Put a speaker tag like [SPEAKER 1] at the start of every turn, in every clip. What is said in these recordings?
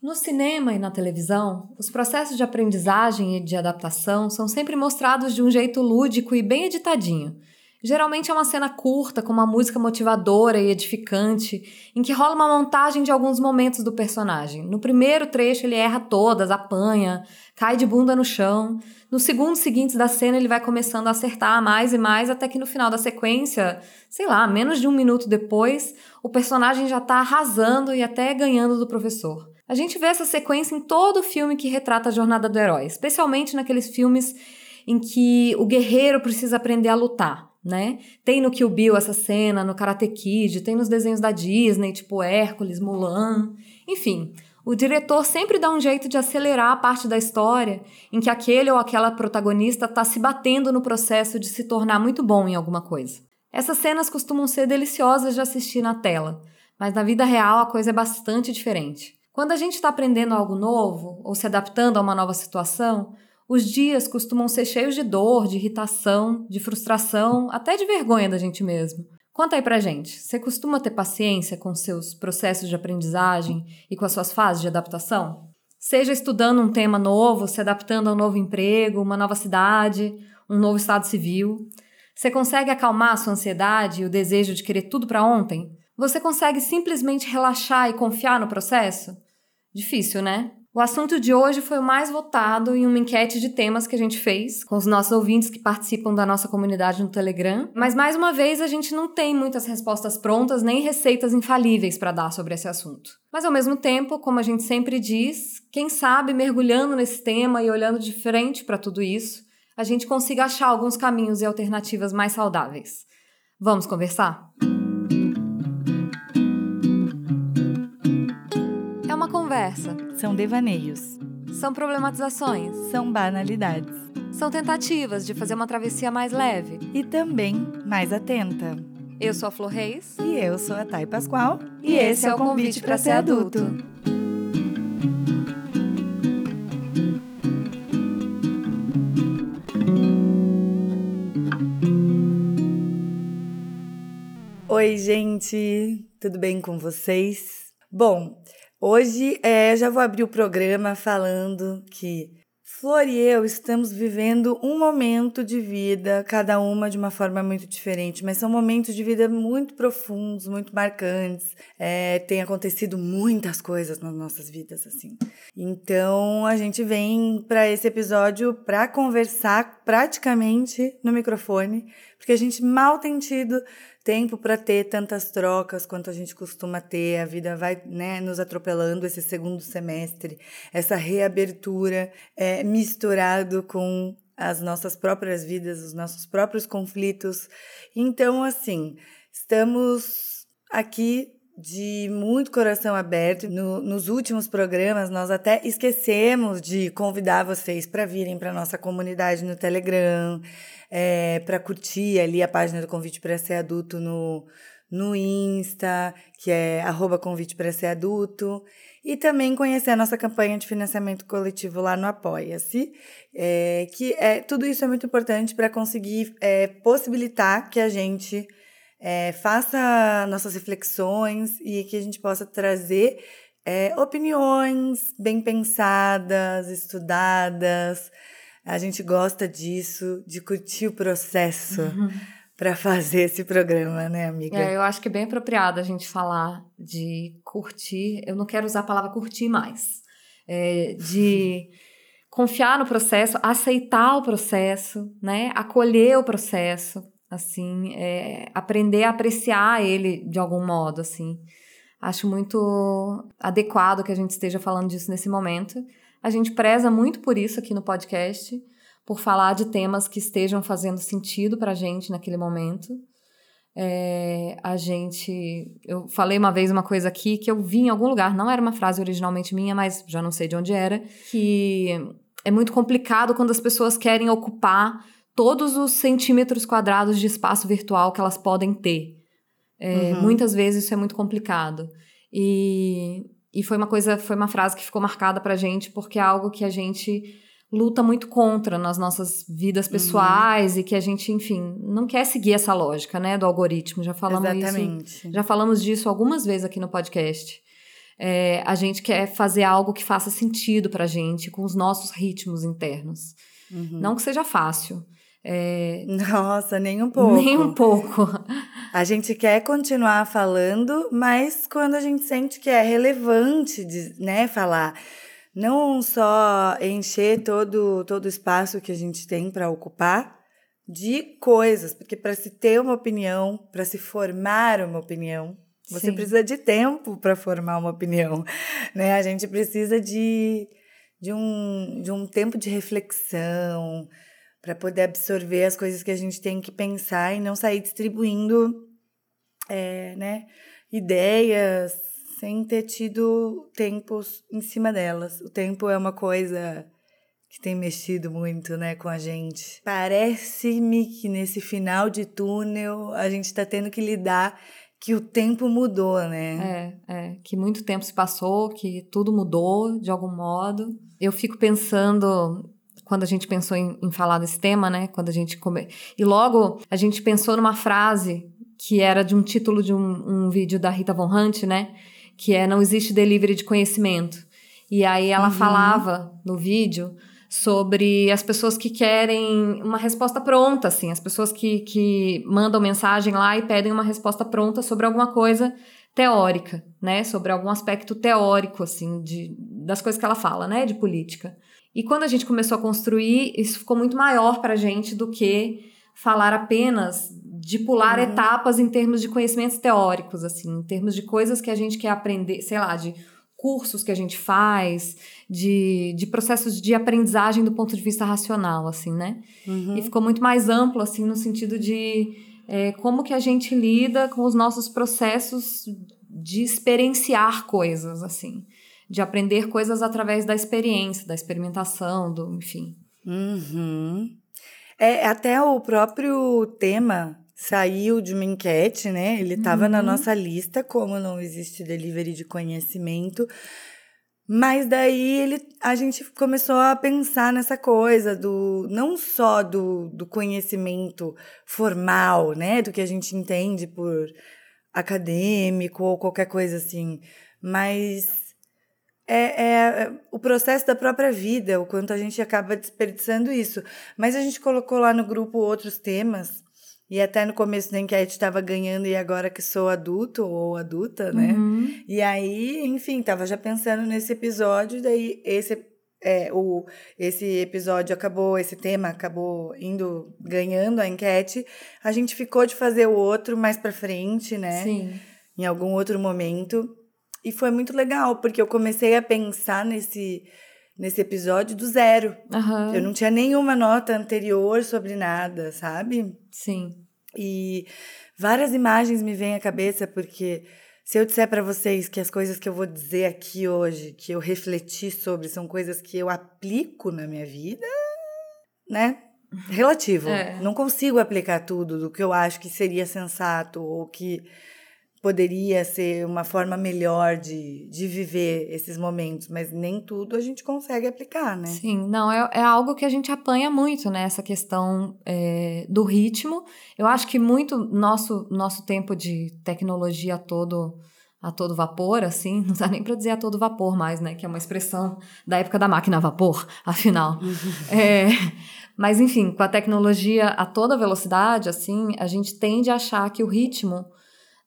[SPEAKER 1] No cinema e na televisão, os processos de aprendizagem e de adaptação são sempre mostrados de um jeito lúdico e bem editadinho. Geralmente é uma cena curta, com uma música motivadora e edificante, em que rola uma montagem de alguns momentos do personagem. No primeiro trecho, ele erra todas, apanha, cai de bunda no chão. No segundo seguinte da cena, ele vai começando a acertar mais e mais, até que no final da sequência, sei lá, menos de um minuto depois, o personagem já está arrasando e até ganhando do professor. A gente vê essa sequência em todo filme que retrata a jornada do herói, especialmente naqueles filmes em que o guerreiro precisa aprender a lutar, né? Tem no Kill Bill essa cena, no Karate Kid, tem nos desenhos da Disney, tipo Hércules, Mulan, enfim. O diretor sempre dá um jeito de acelerar a parte da história em que aquele ou aquela protagonista está se batendo no processo de se tornar muito bom em alguma coisa. Essas cenas costumam ser deliciosas de assistir na tela, mas na vida real a coisa é bastante diferente. Quando a gente está aprendendo algo novo ou se adaptando a uma nova situação, os dias costumam ser cheios de dor, de irritação, de frustração, até de vergonha da gente mesmo. Conta aí pra gente, você costuma ter paciência com seus processos de aprendizagem e com as suas fases de adaptação? Seja estudando um tema novo, se adaptando a um novo emprego, uma nova cidade, um novo estado civil. Você consegue acalmar a sua ansiedade e o desejo de querer tudo para ontem? Você consegue simplesmente relaxar e confiar no processo? Difícil, né? O assunto de hoje foi o mais votado em uma enquete de temas que a gente fez com os nossos ouvintes que participam da nossa comunidade no Telegram. Mas mais uma vez a gente não tem muitas respostas prontas nem receitas infalíveis para dar sobre esse assunto. Mas ao mesmo tempo, como a gente sempre diz, quem sabe mergulhando nesse tema e olhando de frente para tudo isso, a gente consiga achar alguns caminhos e alternativas mais saudáveis. Vamos conversar? Conversa.
[SPEAKER 2] São devaneios.
[SPEAKER 1] São problematizações.
[SPEAKER 2] São banalidades.
[SPEAKER 1] São tentativas de fazer uma travessia mais leve.
[SPEAKER 2] E também mais atenta.
[SPEAKER 1] Eu sou a Flor Reis.
[SPEAKER 2] E eu sou a Thay Pascoal.
[SPEAKER 1] E, e esse é o convite para ser adulto.
[SPEAKER 2] Oi, gente, tudo bem com vocês? Bom, Hoje é, já vou abrir o programa falando que Flor e eu estamos vivendo um momento de vida, cada uma de uma forma muito diferente, mas são momentos de vida muito profundos, muito marcantes. É, tem acontecido muitas coisas nas nossas vidas, assim. Então a gente vem para esse episódio para conversar praticamente no microfone, porque a gente mal tem tido tempo para ter tantas trocas quanto a gente costuma ter. A vida vai né, nos atropelando esse segundo semestre, essa reabertura é, misturado com as nossas próprias vidas, os nossos próprios conflitos. Então, assim, estamos aqui de muito coração aberto. No, nos últimos programas, nós até esquecemos de convidar vocês para virem para nossa comunidade no Telegram é, para curtir ali a página do Convite para Ser Adulto no, no Insta, que é arroba convite para ser adulto, e também conhecer a nossa campanha de financiamento coletivo lá no Apoia-se, é, que é, tudo isso é muito importante para conseguir é, possibilitar que a gente é, faça nossas reflexões e que a gente possa trazer é, opiniões bem pensadas, estudadas, a gente gosta disso, de curtir o processo uhum. para fazer esse programa, né, amiga?
[SPEAKER 1] É, eu acho que é bem apropriado a gente falar de curtir. Eu não quero usar a palavra curtir mais. É, de confiar no processo, aceitar o processo, né? Acolher o processo, assim, é, aprender a apreciar ele de algum modo, assim. Acho muito adequado que a gente esteja falando disso nesse momento. A gente preza muito por isso aqui no podcast, por falar de temas que estejam fazendo sentido para a gente naquele momento. É, a gente. Eu falei uma vez uma coisa aqui que eu vi em algum lugar, não era uma frase originalmente minha, mas já não sei de onde era, que é muito complicado quando as pessoas querem ocupar todos os centímetros quadrados de espaço virtual que elas podem ter. É, uhum. Muitas vezes isso é muito complicado. E e foi uma coisa, foi uma frase que ficou marcada pra gente, porque é algo que a gente luta muito contra nas nossas vidas uhum. pessoais uhum. e que a gente, enfim, não quer seguir essa lógica, né, do algoritmo. Já falamos
[SPEAKER 2] Exatamente.
[SPEAKER 1] Isso, já falamos disso algumas vezes aqui no podcast. É, a gente quer fazer algo que faça sentido pra gente, com os nossos ritmos internos. Uhum. Não que seja fácil. É...
[SPEAKER 2] Nossa, nem um pouco.
[SPEAKER 1] Nem um pouco.
[SPEAKER 2] A gente quer continuar falando, mas quando a gente sente que é relevante de, né, falar, não só encher todo, todo o espaço que a gente tem para ocupar de coisas, porque para se ter uma opinião, para se formar uma opinião, você Sim. precisa de tempo para formar uma opinião, né? A gente precisa de, de, um, de um tempo de reflexão para poder absorver as coisas que a gente tem que pensar e não sair distribuindo, é, né? Ideias sem ter tido tempos em cima delas. O tempo é uma coisa que tem mexido muito, né, com a gente. Parece-me que nesse final de túnel a gente está tendo que lidar que o tempo mudou,
[SPEAKER 1] né? É, é, que muito tempo se passou, que tudo mudou de algum modo. Eu fico pensando quando a gente pensou em, em falar desse tema, né? Quando a gente come... e logo a gente pensou numa frase que era de um título de um, um vídeo da Rita Von Hunt, né? Que é não existe delivery de conhecimento. E aí ela uhum. falava no vídeo sobre as pessoas que querem uma resposta pronta, assim, as pessoas que, que mandam mensagem lá e pedem uma resposta pronta sobre alguma coisa teórica, né, sobre algum aspecto teórico, assim, de, das coisas que ela fala, né, de política. E quando a gente começou a construir, isso ficou muito maior para a gente do que falar apenas de pular uhum. etapas em termos de conhecimentos teóricos, assim, em termos de coisas que a gente quer aprender, sei lá, de cursos que a gente faz, de, de processos de aprendizagem do ponto de vista racional, assim, né? Uhum. E ficou muito mais amplo, assim, no sentido de é, como que a gente lida com os nossos processos de experienciar coisas, assim. De aprender coisas através da experiência, da experimentação, do, enfim.
[SPEAKER 2] Uhum. É, até o próprio tema saiu de uma enquete, né? Ele estava uhum. na nossa lista, como não existe delivery de conhecimento. Mas daí ele, a gente começou a pensar nessa coisa do não só do, do conhecimento formal, né, do que a gente entende por acadêmico ou qualquer coisa assim, mas é, é, o processo da própria vida, o quanto a gente acaba desperdiçando isso. Mas a gente colocou lá no grupo outros temas e até no começo da enquete estava ganhando e agora que sou adulto ou adulta, né? Uhum. E aí, enfim, tava já pensando nesse episódio, daí esse é, o, esse episódio acabou, esse tema acabou indo ganhando a enquete. A gente ficou de fazer o outro mais para frente, né?
[SPEAKER 1] Sim.
[SPEAKER 2] Em algum outro momento. E foi muito legal, porque eu comecei a pensar nesse nesse episódio do zero.
[SPEAKER 1] Uhum.
[SPEAKER 2] Eu não tinha nenhuma nota anterior sobre nada, sabe?
[SPEAKER 1] Sim.
[SPEAKER 2] E várias imagens me vêm à cabeça, porque se eu disser para vocês que as coisas que eu vou dizer aqui hoje, que eu refleti sobre, são coisas que eu aplico na minha vida, né? Relativo. É. Não consigo aplicar tudo do que eu acho que seria sensato ou que poderia ser uma forma melhor de, de viver esses momentos, mas nem tudo a gente consegue aplicar, né?
[SPEAKER 1] Sim, não, é, é algo que a gente apanha muito, né? Essa questão é, do ritmo. Eu acho que muito nosso, nosso tempo de tecnologia a todo, a todo vapor, assim, não dá nem para dizer a todo vapor mais, né? Que é uma expressão da época da máquina a vapor, afinal. é, mas, enfim, com a tecnologia a toda velocidade, assim, a gente tende a achar que o ritmo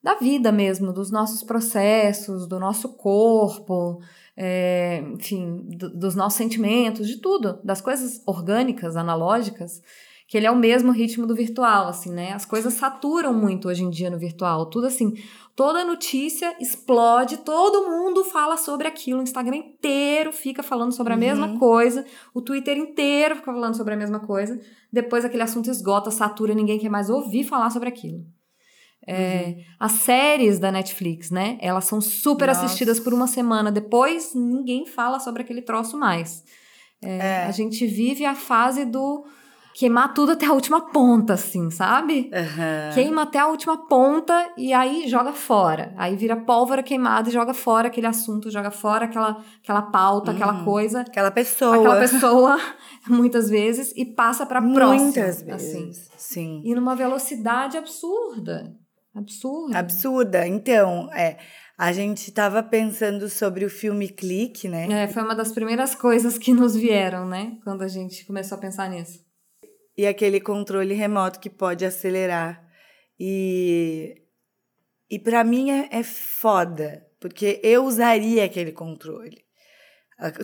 [SPEAKER 1] da vida mesmo, dos nossos processos, do nosso corpo, é, enfim, do, dos nossos sentimentos, de tudo, das coisas orgânicas, analógicas, que ele é o mesmo ritmo do virtual, assim, né? As coisas saturam muito hoje em dia no virtual, tudo assim, toda notícia explode, todo mundo fala sobre aquilo, o Instagram inteiro fica falando sobre a uhum. mesma coisa, o Twitter inteiro fica falando sobre a mesma coisa, depois aquele assunto esgota, satura, ninguém quer mais ouvir falar sobre aquilo. É, uhum. As séries da Netflix, né? Elas são super Nossa. assistidas por uma semana. Depois, ninguém fala sobre aquele troço mais. É, é. A gente vive a fase do queimar tudo até a última ponta, assim, sabe?
[SPEAKER 2] Uhum.
[SPEAKER 1] Queima até a última ponta e aí joga fora. Aí vira pólvora queimada e joga fora aquele assunto, joga fora aquela, aquela pauta, uhum. aquela coisa.
[SPEAKER 2] Aquela pessoa.
[SPEAKER 1] Aquela pessoa, muitas vezes, e passa pra próxima.
[SPEAKER 2] Muitas vezes. Assim.
[SPEAKER 1] Sim. E numa velocidade absurda. Absurda.
[SPEAKER 2] Absurda. Então, é, a gente estava pensando sobre o filme Clique, né?
[SPEAKER 1] É, foi uma das primeiras coisas que nos vieram, né? Quando a gente começou a pensar nisso.
[SPEAKER 2] E aquele controle remoto que pode acelerar. E, e para mim é, é foda, porque eu usaria aquele controle.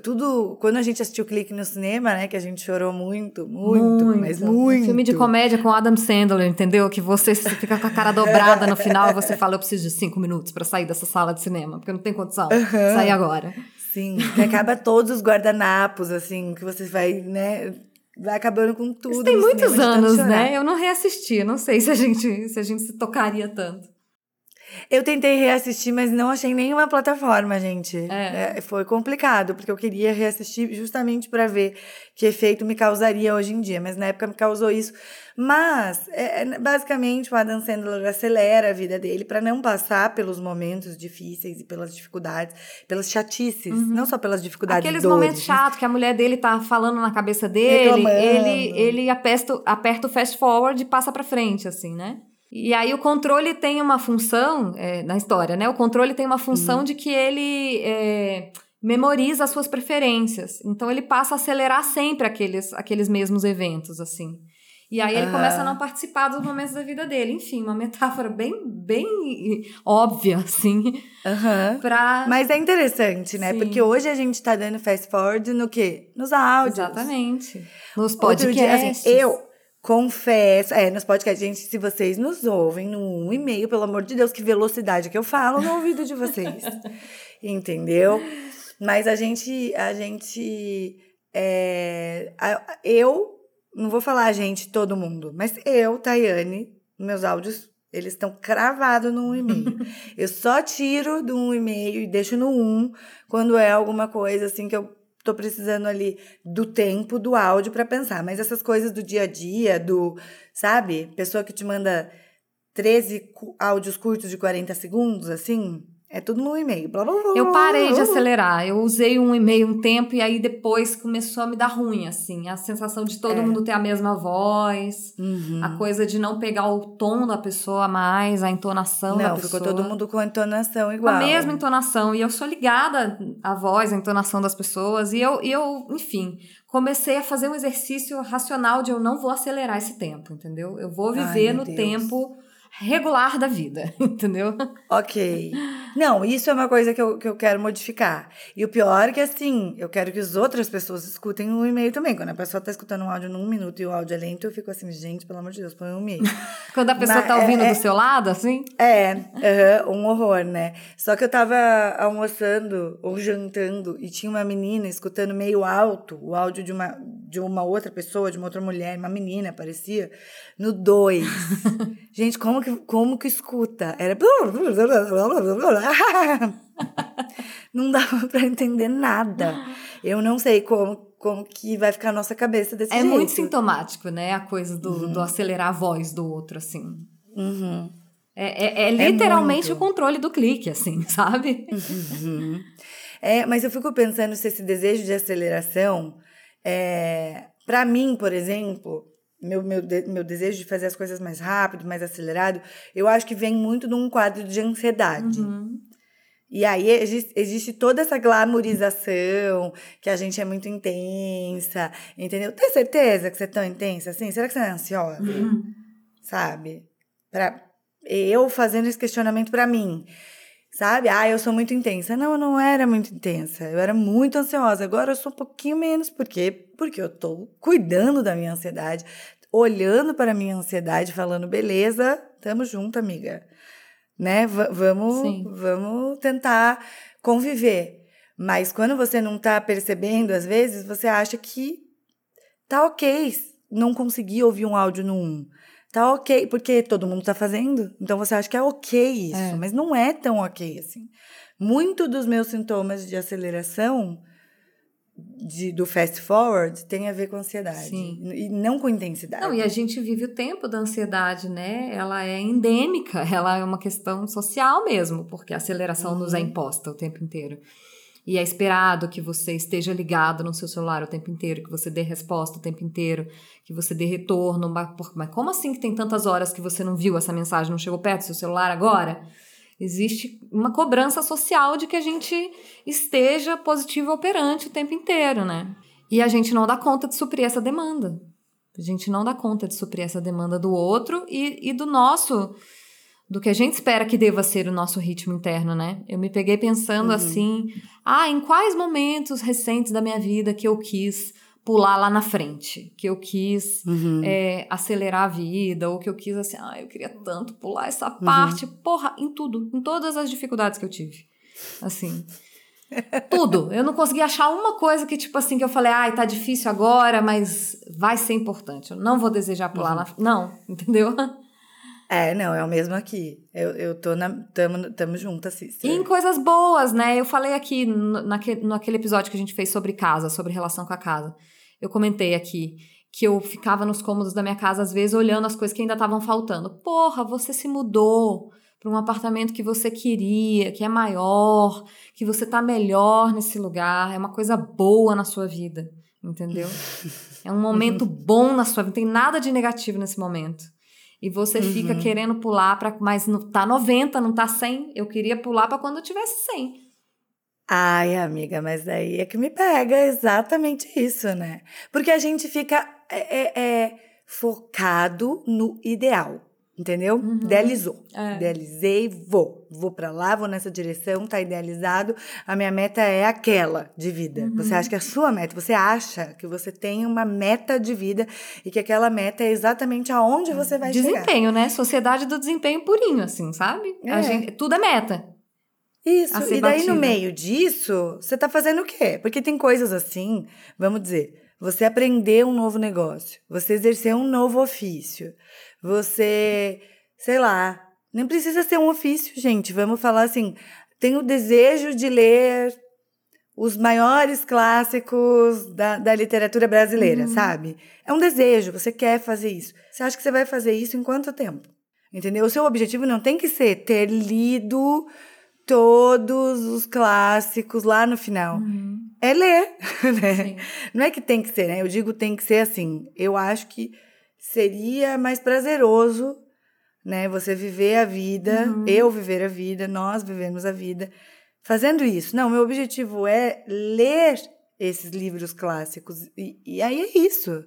[SPEAKER 2] Tudo. Quando a gente assistiu o clique no cinema, né? Que a gente chorou muito, muito, muito. mas muito.
[SPEAKER 1] Um filme de comédia com Adam Sandler, entendeu? Que você fica com a cara dobrada no final e você fala: eu preciso de cinco minutos para sair dessa sala de cinema, porque não tem condição. Uhum. Sair agora.
[SPEAKER 2] Sim, que acaba todos os guardanapos, assim, que você vai, né? Vai acabando com tudo. Isso
[SPEAKER 1] tem muitos anos, né? Eu não reassisti, não sei se a gente se a gente se tocaria tanto.
[SPEAKER 2] Eu tentei reassistir, mas não achei nenhuma plataforma, gente. É. É, foi complicado, porque eu queria reassistir justamente para ver que efeito me causaria hoje em dia. Mas na época me causou isso. Mas, é, é basicamente, o Adam Sandler acelera a vida dele para não passar pelos momentos difíceis e pelas dificuldades, pelas chatices, uhum. não só pelas dificuldades.
[SPEAKER 1] Aqueles
[SPEAKER 2] dores,
[SPEAKER 1] momentos chatos que a mulher dele tá falando na cabeça dele, Reclamando. ele, ele aperta, aperta o fast forward e passa para frente, assim, né? E aí o controle tem uma função, é, na história, né? O controle tem uma função uhum. de que ele é, memoriza as suas preferências. Então ele passa a acelerar sempre aqueles, aqueles mesmos eventos, assim. E aí ele começa a não participar dos momentos da vida dele. Enfim, uma metáfora bem, bem óbvia, assim.
[SPEAKER 2] Uhum. Pra... Mas é interessante, né? Sim. Porque hoje a gente tá dando fast forward no quê? Nos áudios.
[SPEAKER 1] Exatamente. Nos podcasts. Dia, assim,
[SPEAKER 2] eu, Confesso, é, nos podcasts, gente, se vocês nos ouvem no um e-mail, pelo amor de Deus, que velocidade que eu falo no ouvido de vocês. entendeu? Mas a gente, a gente, é, a, eu, não vou falar a gente, todo mundo, mas eu, Tayane, meus áudios, eles estão cravados no e-mail. eu só tiro do um e-mail e deixo no um quando é alguma coisa assim que eu tô precisando ali do tempo do áudio para pensar. Mas essas coisas do dia a dia, do, sabe? Pessoa que te manda 13 áudios curtos de 40 segundos, assim, é tudo no e-mail. Blá, blá, blá,
[SPEAKER 1] eu parei de acelerar. Eu usei um e-mail um tempo e aí depois começou a me dar ruim, assim. A sensação de todo é. mundo ter a mesma voz, uhum. a coisa de não pegar o tom da pessoa mais, a entonação não, da pessoa.
[SPEAKER 2] Não, ficou todo mundo com a entonação igual.
[SPEAKER 1] Com a mesma entonação. E eu sou ligada à voz, à entonação das pessoas. E eu, eu enfim, comecei a fazer um exercício racional de eu não vou acelerar esse tempo, entendeu? Eu vou viver Ai, no Deus. tempo regular da vida, entendeu?
[SPEAKER 2] Ok. Não, isso é uma coisa que eu, que eu quero modificar. E o pior é que, assim, eu quero que as outras pessoas escutem o e-mail também. Quando a pessoa tá escutando um áudio num minuto e o áudio é lento, eu fico assim, gente, pelo amor de Deus, põe um e-mail.
[SPEAKER 1] Quando a pessoa Mas, tá ouvindo é, do seu lado, assim?
[SPEAKER 2] É, uh, um horror, né? Só que eu tava almoçando ou jantando e tinha uma menina escutando meio alto o áudio de uma, de uma outra pessoa, de uma outra mulher, uma menina, parecia, no 2. gente, como que, como que escuta? Era. não dava para entender nada. Eu não sei como, como que vai ficar a nossa cabeça desse
[SPEAKER 1] é
[SPEAKER 2] jeito.
[SPEAKER 1] É muito sintomático, né? A coisa do, uhum. do acelerar a voz do outro, assim.
[SPEAKER 2] Uhum.
[SPEAKER 1] É, é, é, literalmente é o controle do clique, assim, sabe?
[SPEAKER 2] Uhum. É, mas eu fico pensando se esse desejo de aceleração, é, para mim, por exemplo, meu, meu, meu desejo de fazer as coisas mais rápido, mais acelerado, eu acho que vem muito de um quadro de ansiedade. Uhum. E aí existe, existe, toda essa glamorização, que a gente é muito intensa, entendeu? Tem certeza que você é tão intensa assim? Será que você é ansiosa? Uhum. Sabe? Pra, eu fazendo esse questionamento para mim. Sabe? Ah, eu sou muito intensa. Não, eu não era muito intensa. Eu era muito ansiosa. Agora eu sou um pouquinho menos. Por quê? Porque eu tô cuidando da minha ansiedade, olhando para a minha ansiedade, falando, beleza, tamo junto, amiga. Né? V vamos, vamos tentar conviver. Mas quando você não tá percebendo, às vezes, você acha que tá ok não conseguir ouvir um áudio no 1 tá ok, porque todo mundo tá fazendo. Então você acha que é ok isso, é. mas não é tão ok assim. Muito dos meus sintomas de aceleração de, do fast forward tem a ver com ansiedade. Sim. E não com intensidade.
[SPEAKER 1] Não, e a gente vive o tempo da ansiedade, né? Ela é endêmica, ela é uma questão social mesmo, porque a aceleração uhum. nos é uhum. imposta o tempo inteiro. E é esperado que você esteja ligado no seu celular o tempo inteiro, que você dê resposta o tempo inteiro, que você dê retorno. Mas como assim que tem tantas horas que você não viu essa mensagem, não chegou perto do seu celular agora? Existe uma cobrança social de que a gente esteja positivo operante o tempo inteiro, né? E a gente não dá conta de suprir essa demanda. A gente não dá conta de suprir essa demanda do outro e, e do nosso do que a gente espera que deva ser o nosso ritmo interno, né? Eu me peguei pensando uhum. assim, ah, em quais momentos recentes da minha vida que eu quis pular lá na frente, que eu quis uhum. é, acelerar a vida, ou que eu quis assim, ah, eu queria tanto pular essa uhum. parte, uhum. porra, em tudo, em todas as dificuldades que eu tive, assim, tudo. Eu não consegui achar uma coisa que tipo assim que eu falei, ai, tá difícil agora, mas vai ser importante. Eu não vou desejar pular uhum. não, entendeu?
[SPEAKER 2] É, não, é o mesmo aqui. Eu, eu tô na. Tamo, tamo juntas, sister.
[SPEAKER 1] E em coisas boas, né? Eu falei aqui no, naquele, naquele episódio que a gente fez sobre casa, sobre relação com a casa. Eu comentei aqui que eu ficava nos cômodos da minha casa, às vezes, olhando as coisas que ainda estavam faltando. Porra, você se mudou para um apartamento que você queria, que é maior, que você tá melhor nesse lugar, é uma coisa boa na sua vida, entendeu? É um momento bom na sua vida, não tem nada de negativo nesse momento. E você uhum. fica querendo pular para, mas não tá 90, não tá 100. Eu queria pular para quando eu tivesse 100.
[SPEAKER 2] Ai, amiga, mas daí é que me pega exatamente isso, né? Porque a gente fica é, é, é focado no ideal. Entendeu? Uhum. Idealizou. É. Idealizei, vou. Vou para lá, vou nessa direção, tá idealizado. A minha meta é aquela de vida. Uhum. Você acha que é a sua meta, você acha que você tem uma meta de vida e que aquela meta é exatamente aonde você vai
[SPEAKER 1] desempenho,
[SPEAKER 2] chegar.
[SPEAKER 1] Desempenho, né? Sociedade do desempenho purinho, assim, sabe? É. Gente, tudo é meta.
[SPEAKER 2] Isso, e daí batida. no meio disso, você tá fazendo o quê? Porque tem coisas assim, vamos dizer, você aprender um novo negócio, você exercer um novo ofício, você, sei lá, nem precisa ser um ofício, gente. Vamos falar assim, tenho o desejo de ler os maiores clássicos da, da literatura brasileira, uhum. sabe? É um desejo, você quer fazer isso. Você acha que você vai fazer isso em quanto tempo? Entendeu? O seu objetivo não tem que ser ter lido todos os clássicos lá no final. Uhum. É ler, né? Não é que tem que ser, né? Eu digo tem que ser assim. Eu acho que seria mais prazeroso, né? Você viver a vida, uhum. eu viver a vida, nós vivemos a vida fazendo isso. Não, meu objetivo é ler esses livros clássicos. E, e aí é isso.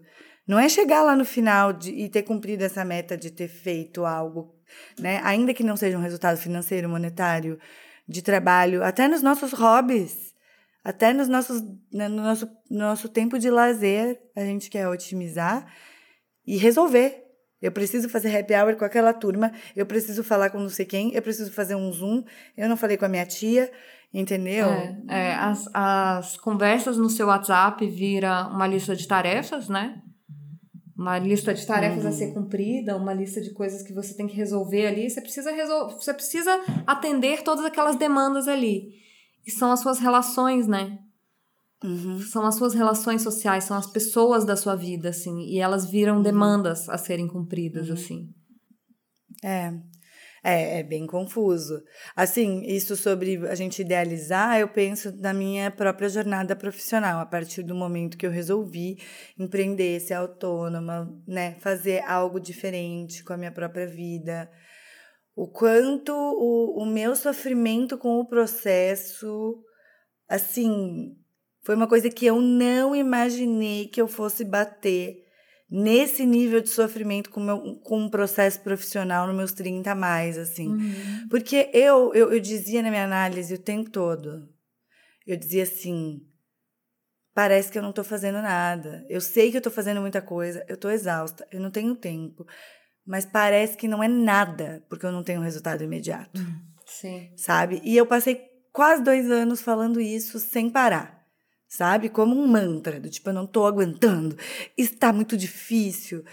[SPEAKER 2] Não é chegar lá no final de, e ter cumprido essa meta de ter feito algo, né? Ainda que não seja um resultado financeiro, monetário, de trabalho, até nos nossos hobbies, até nos nossos, né, no nosso, no nosso tempo de lazer, a gente quer otimizar e resolver. Eu preciso fazer happy hour com aquela turma, eu preciso falar com não sei quem, eu preciso fazer um Zoom, eu não falei com a minha tia, entendeu?
[SPEAKER 1] É, é as, as conversas no seu WhatsApp vira uma lista de tarefas, né? Uma lista de tarefas uhum. a ser uhum. cumprida, uma lista de coisas que você tem que resolver ali. Você precisa, resol você precisa atender todas aquelas demandas ali. E são as suas relações, né? Uhum. São as suas relações sociais, são as pessoas da sua vida, assim, e elas viram uhum. demandas a serem cumpridas, uhum. assim.
[SPEAKER 2] É. É, é bem confuso. Assim, isso sobre a gente idealizar, eu penso na minha própria jornada profissional, a partir do momento que eu resolvi empreender, ser autônoma, né, fazer algo diferente com a minha própria vida. O quanto o, o meu sofrimento com o processo, assim, foi uma coisa que eu não imaginei que eu fosse bater nesse nível de sofrimento com, meu, com um processo profissional nos meus 30 a mais, assim. Uhum. Porque eu, eu, eu dizia na minha análise o tempo todo, eu dizia assim, parece que eu não estou fazendo nada. Eu sei que eu estou fazendo muita coisa, eu estou exausta, eu não tenho tempo. Mas parece que não é nada, porque eu não tenho resultado imediato.
[SPEAKER 1] Sim.
[SPEAKER 2] Sabe? E eu passei quase dois anos falando isso sem parar sabe? Como um mantra, do tipo, eu não tô aguentando, está muito difícil.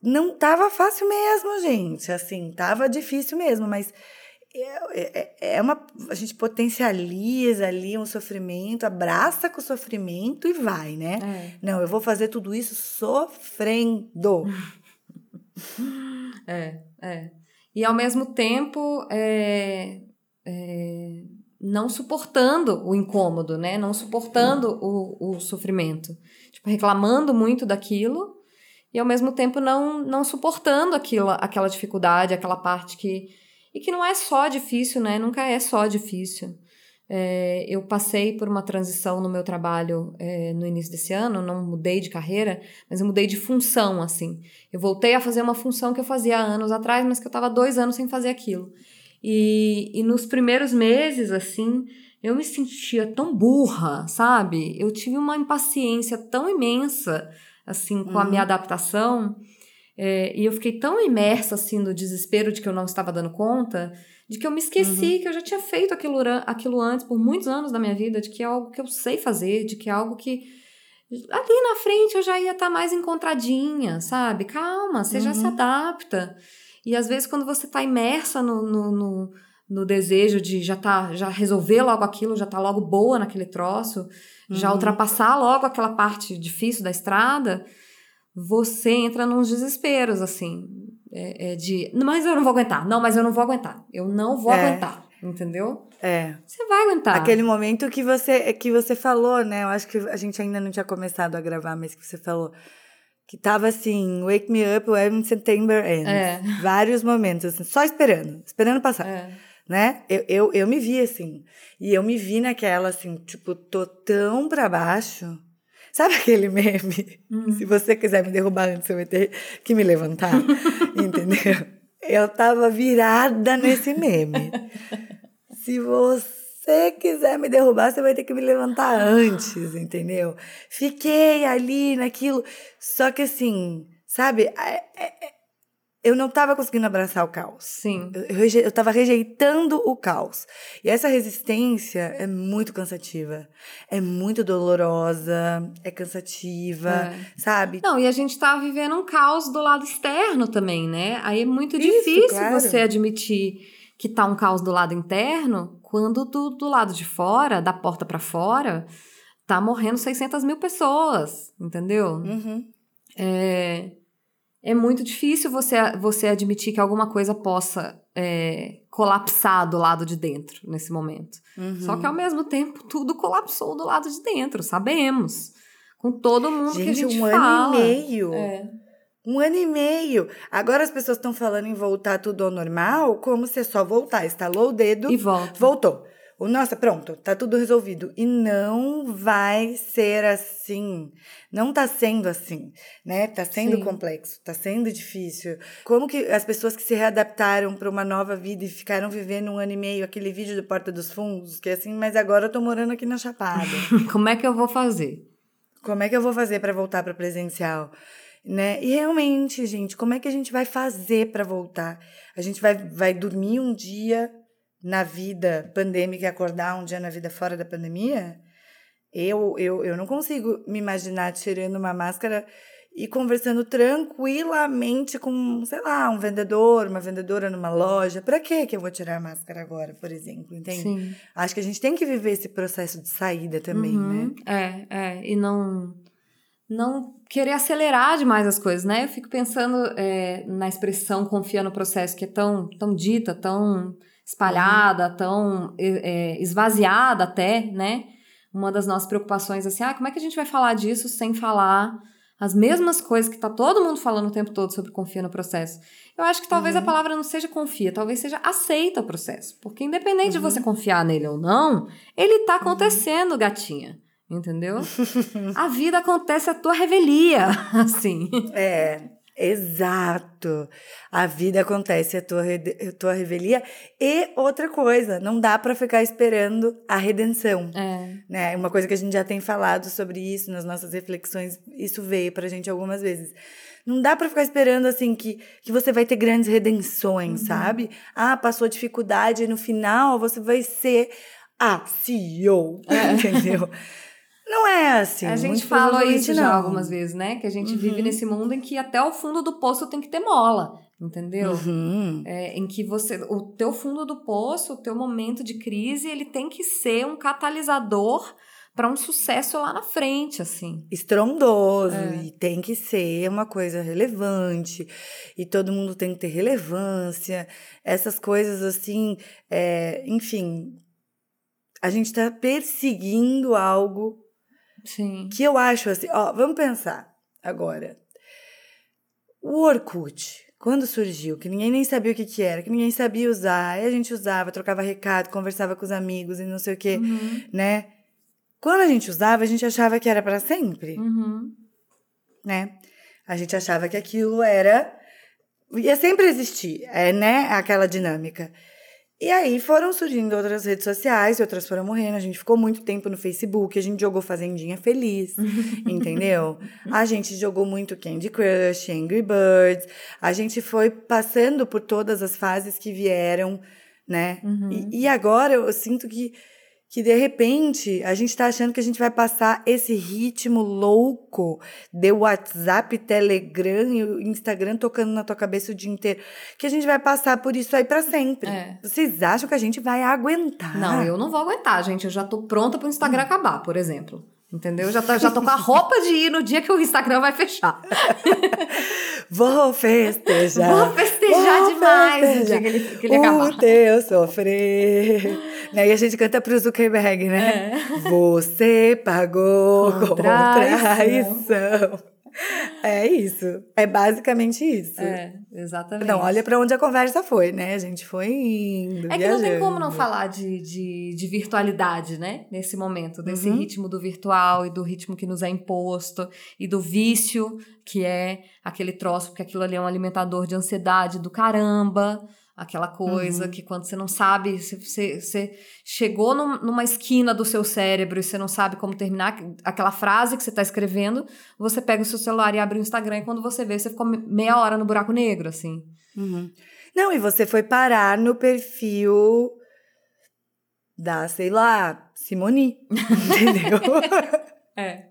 [SPEAKER 2] Não tava fácil mesmo, gente, assim, tava difícil mesmo, mas é, é, é uma. A gente potencializa ali um sofrimento, abraça com o sofrimento e vai, né? É. Não, eu vou fazer tudo isso sofrendo.
[SPEAKER 1] É, é. E ao mesmo tempo, é, é não suportando o incômodo, né? Não suportando o, o sofrimento. Tipo, reclamando muito daquilo e ao mesmo tempo não, não suportando aquilo, aquela dificuldade, aquela parte que. e que não é só difícil, né? Nunca é só difícil. É, eu passei por uma transição no meu trabalho é, no início desse ano, não mudei de carreira, mas eu mudei de função, assim. Eu voltei a fazer uma função que eu fazia anos atrás, mas que eu estava dois anos sem fazer aquilo. E, e nos primeiros meses, assim, eu me sentia tão burra, sabe? Eu tive uma impaciência tão imensa, assim, com uhum. a minha uhum. adaptação. É, e eu fiquei tão imersa, assim, no desespero de que eu não estava dando conta, de que eu me esqueci uhum. que eu já tinha feito aquilo, aquilo antes por muitos anos da minha vida, de que é algo que eu sei fazer, de que é algo que ali na frente eu já ia estar tá mais encontradinha, sabe? Calma, você uhum. já se uhum. adapta. E às vezes, quando você está imersa no, no, no no desejo de já tá, já resolver logo aquilo, já tá logo boa naquele troço, uhum. já ultrapassar logo aquela parte difícil da estrada, você entra nos desesperos, assim, é, é de, mas eu não vou aguentar, não, mas eu não vou aguentar, eu não vou é. aguentar, entendeu?
[SPEAKER 2] É.
[SPEAKER 1] Você vai aguentar.
[SPEAKER 2] Aquele momento que você, que você falou, né, eu acho que a gente ainda não tinha começado a gravar, mas que você falou, que tava assim, wake me up when September ends. É. Vários momentos, assim, só esperando, esperando passar. É né? Eu, eu, eu me vi assim. E eu me vi naquela, assim, tipo, tô tão pra baixo. Sabe aquele meme? Hum. Se você quiser me derrubar antes, eu vou ter que me levantar. entendeu? Eu tava virada nesse meme. Se você quiser me derrubar, você vai ter que me levantar antes, entendeu? Fiquei ali naquilo. Só que assim, sabe? É, é, eu não estava conseguindo abraçar o caos.
[SPEAKER 1] Sim.
[SPEAKER 2] Eu estava rejeitando o caos. E essa resistência é muito cansativa. É muito dolorosa, é cansativa, é. sabe?
[SPEAKER 1] Não, e a gente está vivendo um caos do lado externo também, né? Aí é muito Isso, difícil claro. você admitir que tá um caos do lado interno quando do, do lado de fora, da porta para fora, tá morrendo 600 mil pessoas, entendeu?
[SPEAKER 2] Uhum.
[SPEAKER 1] É é muito difícil você, você admitir que alguma coisa possa é, colapsar do lado de dentro nesse momento. Uhum. Só que ao mesmo tempo tudo colapsou do lado de dentro, sabemos. Com todo mundo gente, que a gente
[SPEAKER 2] um
[SPEAKER 1] fala.
[SPEAKER 2] ano e meio. É. Um ano e meio. Agora as pessoas estão falando em voltar tudo ao normal, como se é só voltar. Estalou o dedo.
[SPEAKER 1] E volta.
[SPEAKER 2] Voltou. O nossa, pronto, tá tudo resolvido. E não vai ser assim. Não tá sendo assim, né? Tá sendo Sim. complexo, tá sendo difícil. Como que as pessoas que se readaptaram para uma nova vida e ficaram vivendo um ano e meio, aquele vídeo do Porta dos Fundos, que é assim, mas agora eu tô morando aqui na Chapada.
[SPEAKER 1] Como é que eu vou fazer?
[SPEAKER 2] Como é que eu vou fazer para voltar para presencial? Né? E realmente, gente, como é que a gente vai fazer para voltar? A gente vai, vai dormir um dia na vida pandêmica e acordar um dia na vida fora da pandemia, eu, eu, eu não consigo me imaginar tirando uma máscara e conversando tranquilamente com, sei lá, um vendedor, uma vendedora numa loja. Para que que eu vou tirar a máscara agora, por exemplo? Entende?
[SPEAKER 1] Sim.
[SPEAKER 2] Acho que a gente tem que viver esse processo de saída também,
[SPEAKER 1] uhum. né? É, é. E não não querer acelerar demais as coisas, né? Eu fico pensando é, na expressão confia no processo, que é tão, tão dita, tão espalhada, uhum. tão é, esvaziada até, né? Uma das nossas preocupações assim, ah, como é que a gente vai falar disso sem falar as mesmas coisas que tá todo mundo falando o tempo todo sobre confia no processo? Eu acho que talvez uhum. a palavra não seja confia, talvez seja aceita o processo. Porque independente uhum. de você confiar nele ou não, ele tá uhum. acontecendo, uhum. gatinha. Entendeu? a vida acontece a tua revelia, assim.
[SPEAKER 2] É, Exato. A vida acontece, a tua, a tua revelia. E outra coisa, não dá para ficar esperando a redenção.
[SPEAKER 1] É.
[SPEAKER 2] Né? Uma coisa que a gente já tem falado sobre isso nas nossas reflexões, isso veio pra gente algumas vezes. Não dá para ficar esperando assim que, que você vai ter grandes redenções, uhum. sabe? Ah, passou dificuldade e no final você vai ser a CEO, é. entendeu? Não é assim.
[SPEAKER 1] A gente falou isso já algumas vezes, né? Que a gente uhum. vive nesse mundo em que até o fundo do poço tem que ter mola, entendeu?
[SPEAKER 2] Uhum.
[SPEAKER 1] É, em que você, o teu fundo do poço, o teu momento de crise, ele tem que ser um catalisador para um sucesso lá na frente, assim.
[SPEAKER 2] Estrondoso, é. e tem que ser uma coisa relevante, e todo mundo tem que ter relevância, essas coisas assim, é, enfim, a gente está perseguindo algo
[SPEAKER 1] Sim.
[SPEAKER 2] Que eu acho assim, ó, vamos pensar agora. O Orkut, quando surgiu, que ninguém nem sabia o que, que era, que ninguém sabia usar, aí a gente usava, trocava recado, conversava com os amigos e não sei o que,
[SPEAKER 1] Uhum.
[SPEAKER 2] né? Quando a gente usava, a gente achava que era para sempre,
[SPEAKER 1] Uhum.
[SPEAKER 2] né? A gente achava que aquilo era ia sempre existir, é, né? Aquela dinâmica. E aí foram surgindo outras redes sociais, outras foram morrendo. A gente ficou muito tempo no Facebook, a gente jogou Fazendinha Feliz, entendeu? A gente jogou muito Candy Crush, Angry Birds. A gente foi passando por todas as fases que vieram, né?
[SPEAKER 1] Uhum.
[SPEAKER 2] E, e agora eu sinto que, que, de repente, a gente tá achando que a gente vai passar esse ritmo louco de WhatsApp, Telegram e o Instagram tocando na tua cabeça o dia inteiro. Que a gente vai passar por isso aí pra sempre.
[SPEAKER 1] É.
[SPEAKER 2] Vocês acham que a gente vai aguentar?
[SPEAKER 1] Não, eu não vou aguentar, gente. Eu já tô pronta pro Instagram acabar, por exemplo. Entendeu? Já, tá, já tô com a roupa de ir no dia que o Instagram vai fechar.
[SPEAKER 2] Vou festejar.
[SPEAKER 1] Vou festejar
[SPEAKER 2] Vou
[SPEAKER 1] demais
[SPEAKER 2] festejar.
[SPEAKER 1] dia que ele, que ele acabar.
[SPEAKER 2] O teu sofrer. Né? E a gente canta pro Zuckerberg, né?
[SPEAKER 1] É.
[SPEAKER 2] Você pagou
[SPEAKER 1] Com
[SPEAKER 2] com,
[SPEAKER 1] traição.
[SPEAKER 2] traição. É isso. É basicamente isso.
[SPEAKER 1] É, exatamente.
[SPEAKER 2] Não, olha pra onde a conversa foi, né? A gente foi indo.
[SPEAKER 1] É que não tem
[SPEAKER 2] viajando.
[SPEAKER 1] como não falar de, de, de virtualidade, né? Nesse momento, desse
[SPEAKER 2] Uhum.
[SPEAKER 1] ritmo do virtual e do ritmo que nos é imposto e do vício, que é aquele troço, porque aquilo ali é um alimentador de ansiedade do caramba. Aquela coisa
[SPEAKER 2] Uhum.
[SPEAKER 1] que quando você não sabe, você, você, chegou num- numa esquina do seu cérebro e você não sabe como terminar aquela frase que você está escrevendo, você pega o seu celular e abre o Instagram e quando você vê, você ficou me- meia hora no buraco negro, assim.
[SPEAKER 2] Uhum. Não, e você foi parar no perfil da, sei lá, Simoni. Entendeu?
[SPEAKER 1] É.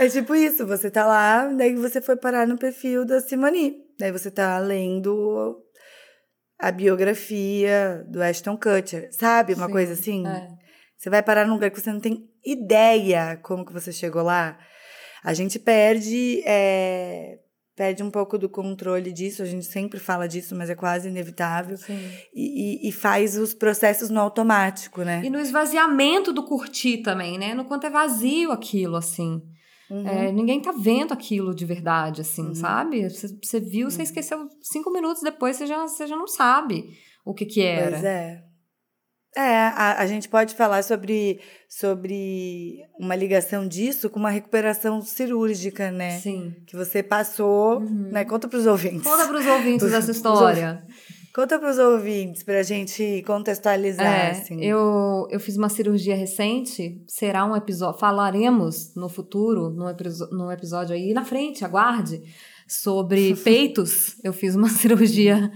[SPEAKER 2] É tipo isso, você tá lá, daí você foi parar no perfil da Simoni. Daí você tá lendo a biografia do Ashton Kutcher, sabe? Uma
[SPEAKER 1] Sim,
[SPEAKER 2] coisa assim.
[SPEAKER 1] É.
[SPEAKER 2] Você vai parar num lugar que você não tem ideia como que você chegou lá. A gente perde, é, perde um pouco do controle disso, a gente sempre fala disso, mas é quase inevitável. E, e- e faz os processos no automático, né?
[SPEAKER 1] E no esvaziamento do curtir também, né? No quanto é vazio aquilo, assim.
[SPEAKER 2] Uhum.
[SPEAKER 1] É, ninguém tá vendo aquilo de verdade, assim,
[SPEAKER 2] Uhum.
[SPEAKER 1] sabe? Você, viu, você esqueceu cinco minutos depois, você já, já não sabe o que que era.
[SPEAKER 2] Pois é. É, a, a gente pode falar sobre, sobre uma ligação disso com uma recuperação cirúrgica, né?
[SPEAKER 1] Sim.
[SPEAKER 2] Que você passou,
[SPEAKER 1] Uhum.
[SPEAKER 2] né? Conta pros ouvintes.
[SPEAKER 1] Conta ouvintes
[SPEAKER 2] Os-
[SPEAKER 1] essa
[SPEAKER 2] os
[SPEAKER 1] história.
[SPEAKER 2] Conta pros ouvintes pra gente contextualizar,
[SPEAKER 1] É,
[SPEAKER 2] assim.
[SPEAKER 1] eu, eu fiz uma cirurgia recente, será um episódio, falaremos no futuro, episo- no episódio aí na frente, aguarde, sobre peitos. Eu fiz uma cirurgia,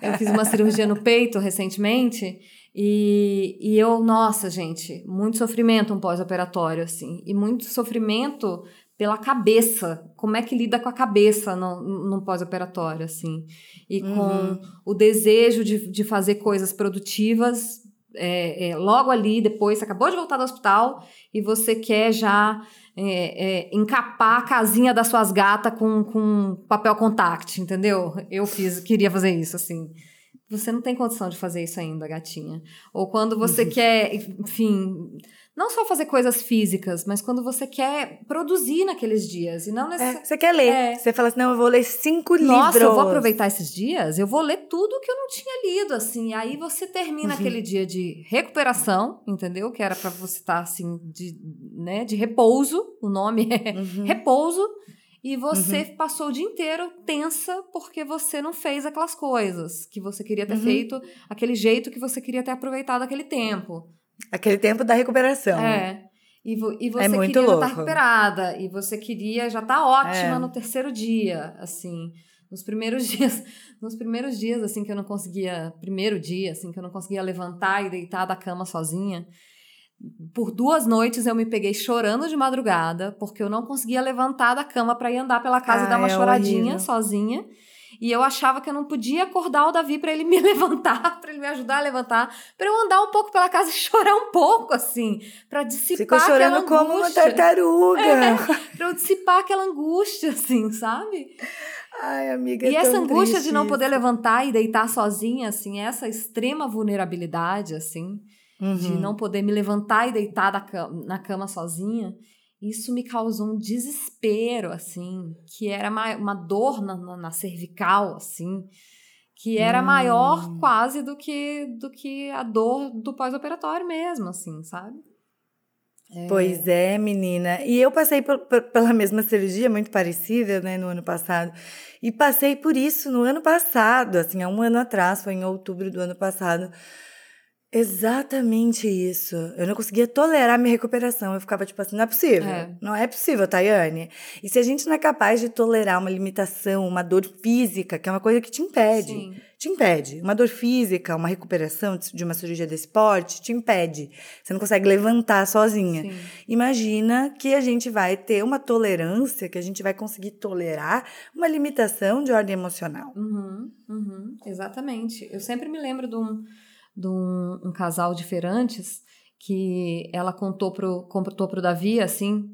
[SPEAKER 1] eu fiz uma cirurgia no peito recentemente e, e eu, nossa, gente, muito sofrimento um pós-operatório, assim, e muito sofrimento pela cabeça, como é que lida com a cabeça no, no pós-operatório, assim, e com
[SPEAKER 2] Uhum.
[SPEAKER 1] o desejo de, de fazer coisas produtivas é, é, logo ali, depois, você acabou de voltar do hospital e você quer já é, é, encapar a casinha das suas gatas com, com papel contact, entendeu? Eu fiz, queria fazer isso, assim. Você não tem condição de fazer isso ainda, gatinha. Ou quando você quer, enfim, não só fazer coisas físicas, mas quando você quer produzir naqueles dias e não
[SPEAKER 2] É, você quer ler.
[SPEAKER 1] É.
[SPEAKER 2] Você fala assim, não, eu vou ler cinco
[SPEAKER 1] Nossa,
[SPEAKER 2] livros.
[SPEAKER 1] eu vou aproveitar esses dias, eu vou ler tudo que eu não tinha lido, assim. Aí você termina
[SPEAKER 2] Uhum.
[SPEAKER 1] aquele dia de recuperação, entendeu? Que era pra você estar, assim, de, né, de repouso. O nome é
[SPEAKER 2] Uhum.
[SPEAKER 1] repouso. E você passou o dia inteiro tensa porque você não fez aquelas coisas que você queria ter
[SPEAKER 2] Uhum.
[SPEAKER 1] feito, aquele jeito que você queria ter aproveitado aquele tempo.
[SPEAKER 2] Aquele tempo da recuperação.
[SPEAKER 1] É. E, vo- e você
[SPEAKER 2] muito
[SPEAKER 1] queria já estar
[SPEAKER 2] louco.
[SPEAKER 1] recuperada. E você queria já estar ótima
[SPEAKER 2] É.
[SPEAKER 1] no terceiro dia, assim. Nos primeiros dias, nos primeiros dias, assim, que eu não conseguia. Primeiro dia, assim, que eu não conseguia levantar e deitar da cama sozinha. Por duas noites eu me peguei chorando de madrugada, porque eu não conseguia levantar da cama para ir andar pela casa e dar uma
[SPEAKER 2] é
[SPEAKER 1] choradinha
[SPEAKER 2] horrível.
[SPEAKER 1] sozinha. E eu achava que eu não podia acordar o Davi para ele me levantar, para ele me ajudar a levantar, para eu andar um pouco pela casa e chorar um pouco, assim, para dissipar
[SPEAKER 2] Ficou
[SPEAKER 1] aquela
[SPEAKER 2] chorando como uma
[SPEAKER 1] angústia.
[SPEAKER 2] tartaruga.
[SPEAKER 1] Pra eu dissipar aquela angústia, assim, sabe?
[SPEAKER 2] Ai, amiga,
[SPEAKER 1] e
[SPEAKER 2] é
[SPEAKER 1] essa
[SPEAKER 2] tão
[SPEAKER 1] angústia de não poder
[SPEAKER 2] isso.
[SPEAKER 1] levantar e deitar sozinha, assim, essa extrema vulnerabilidade, assim, de
[SPEAKER 2] Uhum.
[SPEAKER 1] não poder me levantar e deitar da cama- na cama sozinha. Isso me causou um desespero, assim, que era uma dor na, na, na cervical, assim, que era hum. maior quase do que, do que a dor do pós-operatório mesmo, assim, sabe?
[SPEAKER 2] É. Pois é, menina. E eu passei por, por, pela mesma cirurgia, muito parecida, né, no ano passado. E passei por isso no ano passado, assim, há um ano atrás, foi em outubro do ano passado. Exatamente isso. Eu não conseguia tolerar minha recuperação. Eu ficava tipo assim, não é possível. É. Não é possível, Tayane. E se a gente não é capaz de tolerar uma limitação, uma dor física, que é uma coisa que te impede, Sim. te impede. Uma dor física, uma recuperação de uma cirurgia desse porte, te impede. Você não consegue levantar sozinha. Sim. Imagina que a gente vai ter uma tolerância, que a gente vai conseguir tolerar uma limitação de ordem emocional.
[SPEAKER 1] Uhum, uhum, exatamente. Eu sempre me lembro de um de um, um casal de feirantes que ela contou pro, contou pro Davi, assim,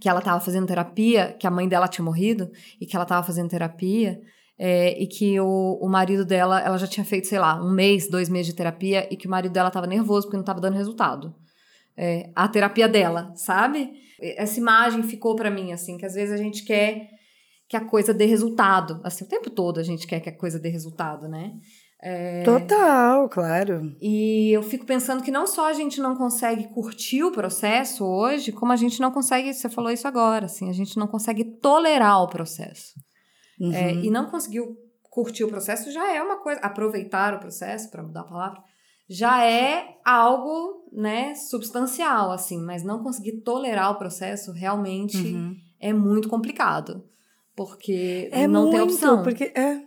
[SPEAKER 1] que ela estava fazendo terapia, que a mãe dela tinha morrido e que ela estava fazendo terapia, é, e que o, o marido dela, ela já tinha feito, sei lá, um mês, dois meses de terapia, e que o marido dela estava nervoso porque não estava dando resultado. É, a terapia dela, sabe? Essa imagem ficou para mim, assim, que às vezes a gente quer que a coisa dê resultado. Assim, o tempo todo a gente quer que a coisa dê resultado, né?
[SPEAKER 2] É... Total, claro.
[SPEAKER 1] E eu fico pensando que não só a gente não consegue curtir o processo hoje, como a gente não consegue, você falou isso agora, assim, a gente não consegue tolerar o processo. Uhum. É, e não conseguiu curtir o processo já é uma coisa, aproveitar o processo, para mudar a palavra, já é algo, né, substancial, assim, mas não conseguir tolerar o processo realmente uhum. é muito complicado. Porque é não muito, tem opção.
[SPEAKER 2] Porque é,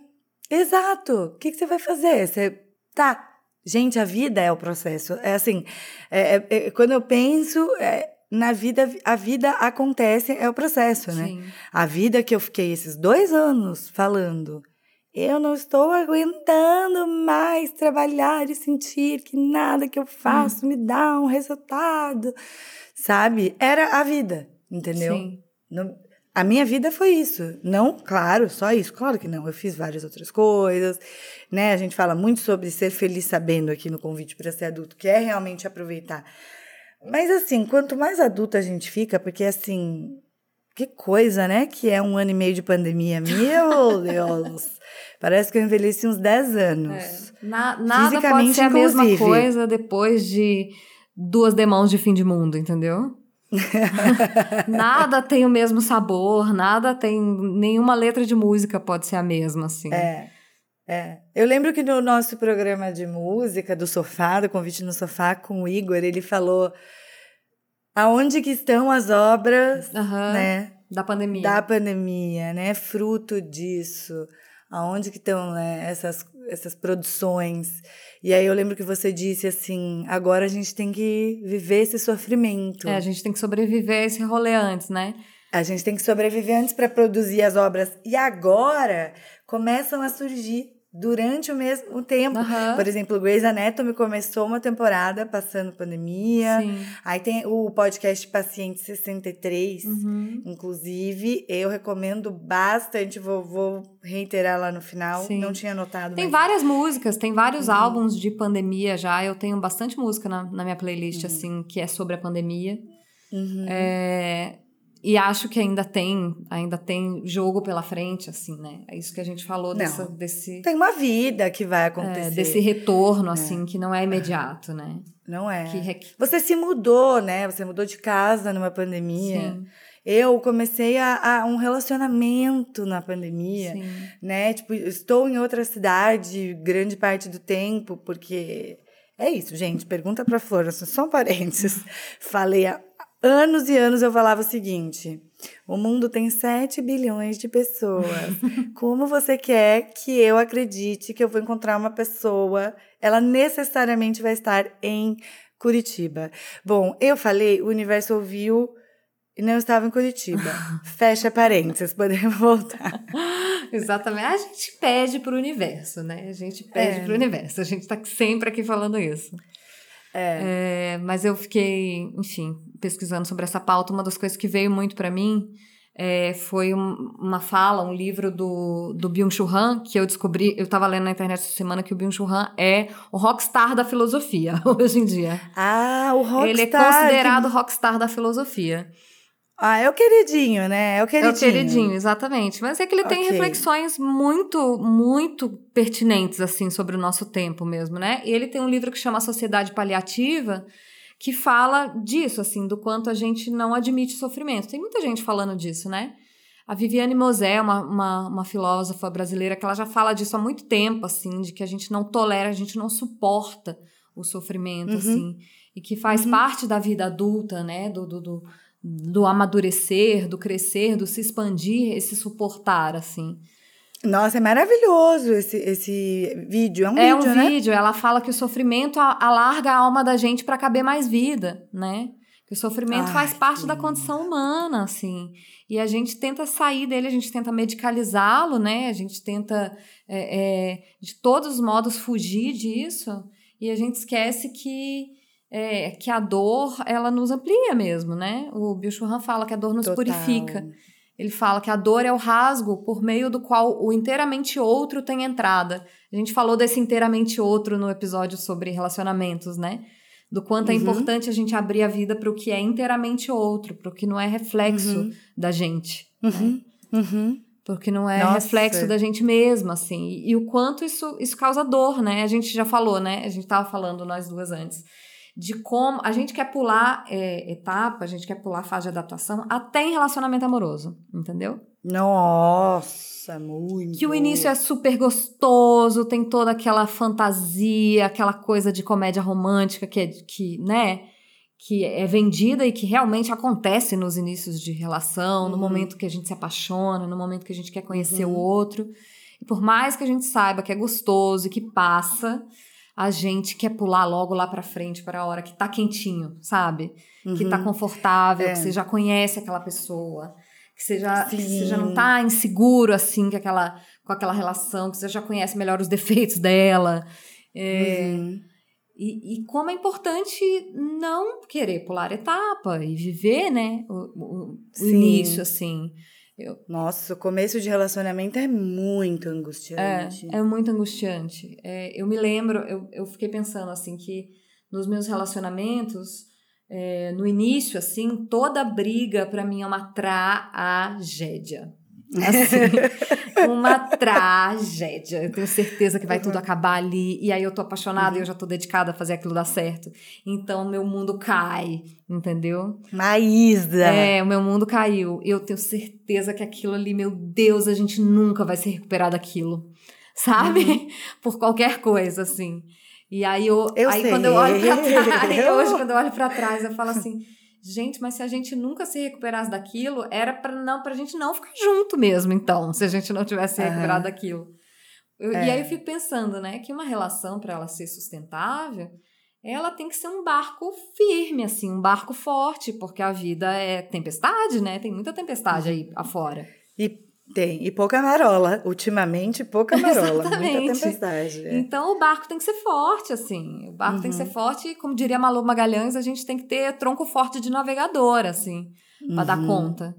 [SPEAKER 2] Exato. O que, que você vai fazer? Você tá. Gente, a vida é o processo. É assim, é, é, é, quando eu penso é, na vida, a vida acontece, é o processo, né? Sim. A vida que eu fiquei esses dois anos falando, eu não estou aguentando mais trabalhar e sentir que nada que eu faço hum. me dá um resultado, sabe? Era a vida, entendeu? Sim. Não, a minha vida foi isso. Não, claro, só isso. Claro que não. Eu fiz várias outras coisas, né? A gente fala muito sobre ser feliz sabendo aqui no convite para ser adulto, que é realmente aproveitar. Mas assim, quanto mais adulta a gente fica, porque assim, que coisa, né? Que é um ano e meio de pandemia. Meu Deus! Parece que eu envelheci uns 10 anos.
[SPEAKER 1] É. Na, nada pode ser a inclusive. mesma coisa depois de duas demãos de fim de mundo, entendeu? nada tem o mesmo sabor, nada tem. Nenhuma letra de música pode ser a mesma, assim.
[SPEAKER 2] É. É. Eu lembro que no nosso programa de música, do sofá, do convite no sofá, com o Igor, ele falou aonde que estão as obras, uhum, né?
[SPEAKER 1] Da pandemia.
[SPEAKER 2] Da pandemia, né? Fruto disso. Aonde que estão né, essas, essas produções? E aí eu lembro que você disse assim: agora a gente tem que viver esse sofrimento.
[SPEAKER 1] É, a gente tem que sobreviver a esse rolê antes, né?
[SPEAKER 2] A gente tem que sobreviver antes para produzir as obras. E agora começam a surgir durante o mesmo tempo. Uhum. Por exemplo, Grey's Anatomy começou uma temporada passando pandemia. Sim. Aí tem o podcast Paciente 63, uhum. inclusive. Eu recomendo bastante. Vou, vou reiterar lá no final. Sim. Não tinha notado.
[SPEAKER 1] Tem mas... várias músicas, tem vários uhum. álbuns de pandemia já. Eu tenho bastante música na, na minha playlist, uhum. assim, que é sobre a pandemia. Uhum. É, e acho que ainda tem, ainda tem jogo pela frente, assim, né? É isso que a gente falou dessa, desse.
[SPEAKER 2] Tem uma vida que vai acontecer. É,
[SPEAKER 1] desse retorno, é. assim, que não é imediato, né?
[SPEAKER 2] Não é. Que... Você se mudou, né? Você mudou de casa numa pandemia. Sim. Eu comecei a, a, um relacionamento na pandemia, Sim. né? Tipo, estou em outra cidade grande parte do tempo, porque é isso, gente. Pergunta para Flor, só um parênteses. Falei a anos e anos eu falava o seguinte: o mundo tem 7 bilhões de pessoas. Como você quer que eu acredite que eu vou encontrar uma pessoa? Ela necessariamente vai estar em Curitiba. Bom, eu falei, o universo ouviu e não estava em Curitiba. Fecha parênteses, podemos voltar.
[SPEAKER 1] Exatamente. A gente pede para o universo, né? A gente pede é. para o universo. A gente está sempre aqui falando isso. É. é. mas eu fiquei, enfim, pesquisando sobre essa pauta. Uma das coisas que veio muito para mim é, foi um, uma fala, um livro do, do Byung-Chul Han, que eu descobri, eu estava lendo na internet essa semana que o Byung-Chul Han é o rockstar da filosofia, hoje em dia.
[SPEAKER 2] Ah, o rockstar!
[SPEAKER 1] Ele é considerado rockstar da filosofia.
[SPEAKER 2] Ah, é o queridinho, né? É o queridinho.
[SPEAKER 1] É o queridinho, exatamente. Mas é que ele tem
[SPEAKER 2] Ok.
[SPEAKER 1] reflexões muito, muito pertinentes, assim, sobre o nosso tempo mesmo, né? E ele tem um livro que chama Sociedade Paliativa, que fala disso, assim, do quanto a gente não admite sofrimento. Tem muita gente falando disso, né? A Viviane Mosé, uma, uma, uma filósofa brasileira, que ela já fala disso há muito tempo, assim, de que a gente não tolera, a gente não suporta o sofrimento,
[SPEAKER 2] Uhum.
[SPEAKER 1] assim, e que faz
[SPEAKER 2] Uhum.
[SPEAKER 1] parte da vida adulta, né? Do, do, do, do amadurecer, do crescer, do se expandir, esse suportar, assim.
[SPEAKER 2] Nossa, é maravilhoso esse, esse vídeo. É um
[SPEAKER 1] é
[SPEAKER 2] vídeo,
[SPEAKER 1] um
[SPEAKER 2] né?
[SPEAKER 1] vídeo, ela fala que o sofrimento alarga a alma da gente para caber mais vida, né? Que o sofrimento
[SPEAKER 2] Ai,
[SPEAKER 1] faz parte da condição humana, assim. E a gente tenta sair dele, a gente tenta medicalizá-lo, né? A gente tenta, é, é, de todos os modos, fugir disso. E a gente esquece que, é, que a dor, ela nos amplia mesmo, né? O Bill Churran fala que a dor nos
[SPEAKER 2] Total.
[SPEAKER 1] purifica. Ele fala que a dor é o rasgo por meio do qual o inteiramente outro tem entrada. A gente falou desse inteiramente outro no episódio sobre relacionamentos, né? Do quanto é
[SPEAKER 2] Uhum.
[SPEAKER 1] importante a gente abrir a vida para o que é inteiramente outro, para o que não é reflexo
[SPEAKER 2] Uhum.
[SPEAKER 1] da gente,
[SPEAKER 2] Uhum. Uhum.
[SPEAKER 1] porque não é
[SPEAKER 2] Nossa.
[SPEAKER 1] reflexo da gente mesma, assim. E, e o quanto isso, isso causa dor, né? A gente já falou, né? A gente tava falando nós duas antes. De como a gente quer pular é, etapa, a gente quer pular fase de adaptação até em relacionamento amoroso, entendeu?
[SPEAKER 2] Nossa, muito.
[SPEAKER 1] Que o início é super gostoso, tem toda aquela fantasia, aquela coisa de comédia romântica que, é, que né, que é vendida e que realmente acontece nos inícios de relação, no
[SPEAKER 2] Uhum.
[SPEAKER 1] momento que a gente se apaixona, no momento que a gente quer conhecer
[SPEAKER 2] Uhum.
[SPEAKER 1] o outro. E por mais que a gente saiba que é gostoso e que passa, a gente quer pular logo lá pra frente para a hora que tá quentinho, sabe? Que tá
[SPEAKER 2] Uhum.
[SPEAKER 1] confortável,
[SPEAKER 2] É.
[SPEAKER 1] que você já conhece aquela pessoa, que você já, que você já não tá inseguro assim com aquela, com aquela relação, que você já conhece melhor os defeitos dela. É,
[SPEAKER 2] Uhum.
[SPEAKER 1] e, e como é importante não querer pular etapa e viver, né, o, o- o início, assim.
[SPEAKER 2] Nossa, o começo de relacionamento é muito
[SPEAKER 1] É,
[SPEAKER 2] angustiante.
[SPEAKER 1] é muito angustiante. É, eu me lembro, eu, eu fiquei pensando assim que nos meus relacionamentos, é, no início, assim, toda briga pra mim é uma tragédia. Assim, uma tragédia. Eu tenho certeza que vai tudo acabar ali. E aí eu tô apaixonada e eu já tô dedicada a fazer aquilo dar certo. Então meu mundo cai, entendeu?
[SPEAKER 2] Maísa.
[SPEAKER 1] É, o meu mundo caiu. Eu tenho certeza que aquilo ali, meu Deus, a gente nunca vai se recuperar daquilo. Sabe? Por qualquer coisa, assim. E aí, eu,
[SPEAKER 2] Eu
[SPEAKER 1] aí
[SPEAKER 2] sei.
[SPEAKER 1] quando eu olho pra trás, hoje, quando eu olho pra trás, eu falo assim. Gente, mas se a gente nunca se recuperasse daquilo, era pra não pra gente não ficar junto mesmo, então, se a gente não tivesse se
[SPEAKER 2] Aham.
[SPEAKER 1] recuperado daquilo. Eu-
[SPEAKER 2] É.
[SPEAKER 1] E aí eu fico pensando, né, que uma relação, para ela ser sustentável, ela tem que ser um barco firme, assim, um barco forte, porque a vida é tempestade, né? Tem muita tempestade aí afora.
[SPEAKER 2] E tem. E pouca marola. Ultimamente, pouca marola.
[SPEAKER 1] Exatamente.
[SPEAKER 2] Muita tempestade. é.
[SPEAKER 1] Então o barco tem que ser forte, assim. O barco tem que
[SPEAKER 2] Uhum.
[SPEAKER 1] ser forte, e, como diria Malu Magalhães, a gente tem que ter tronco forte de navegador, assim, pra dar
[SPEAKER 2] Uhum.
[SPEAKER 1] conta.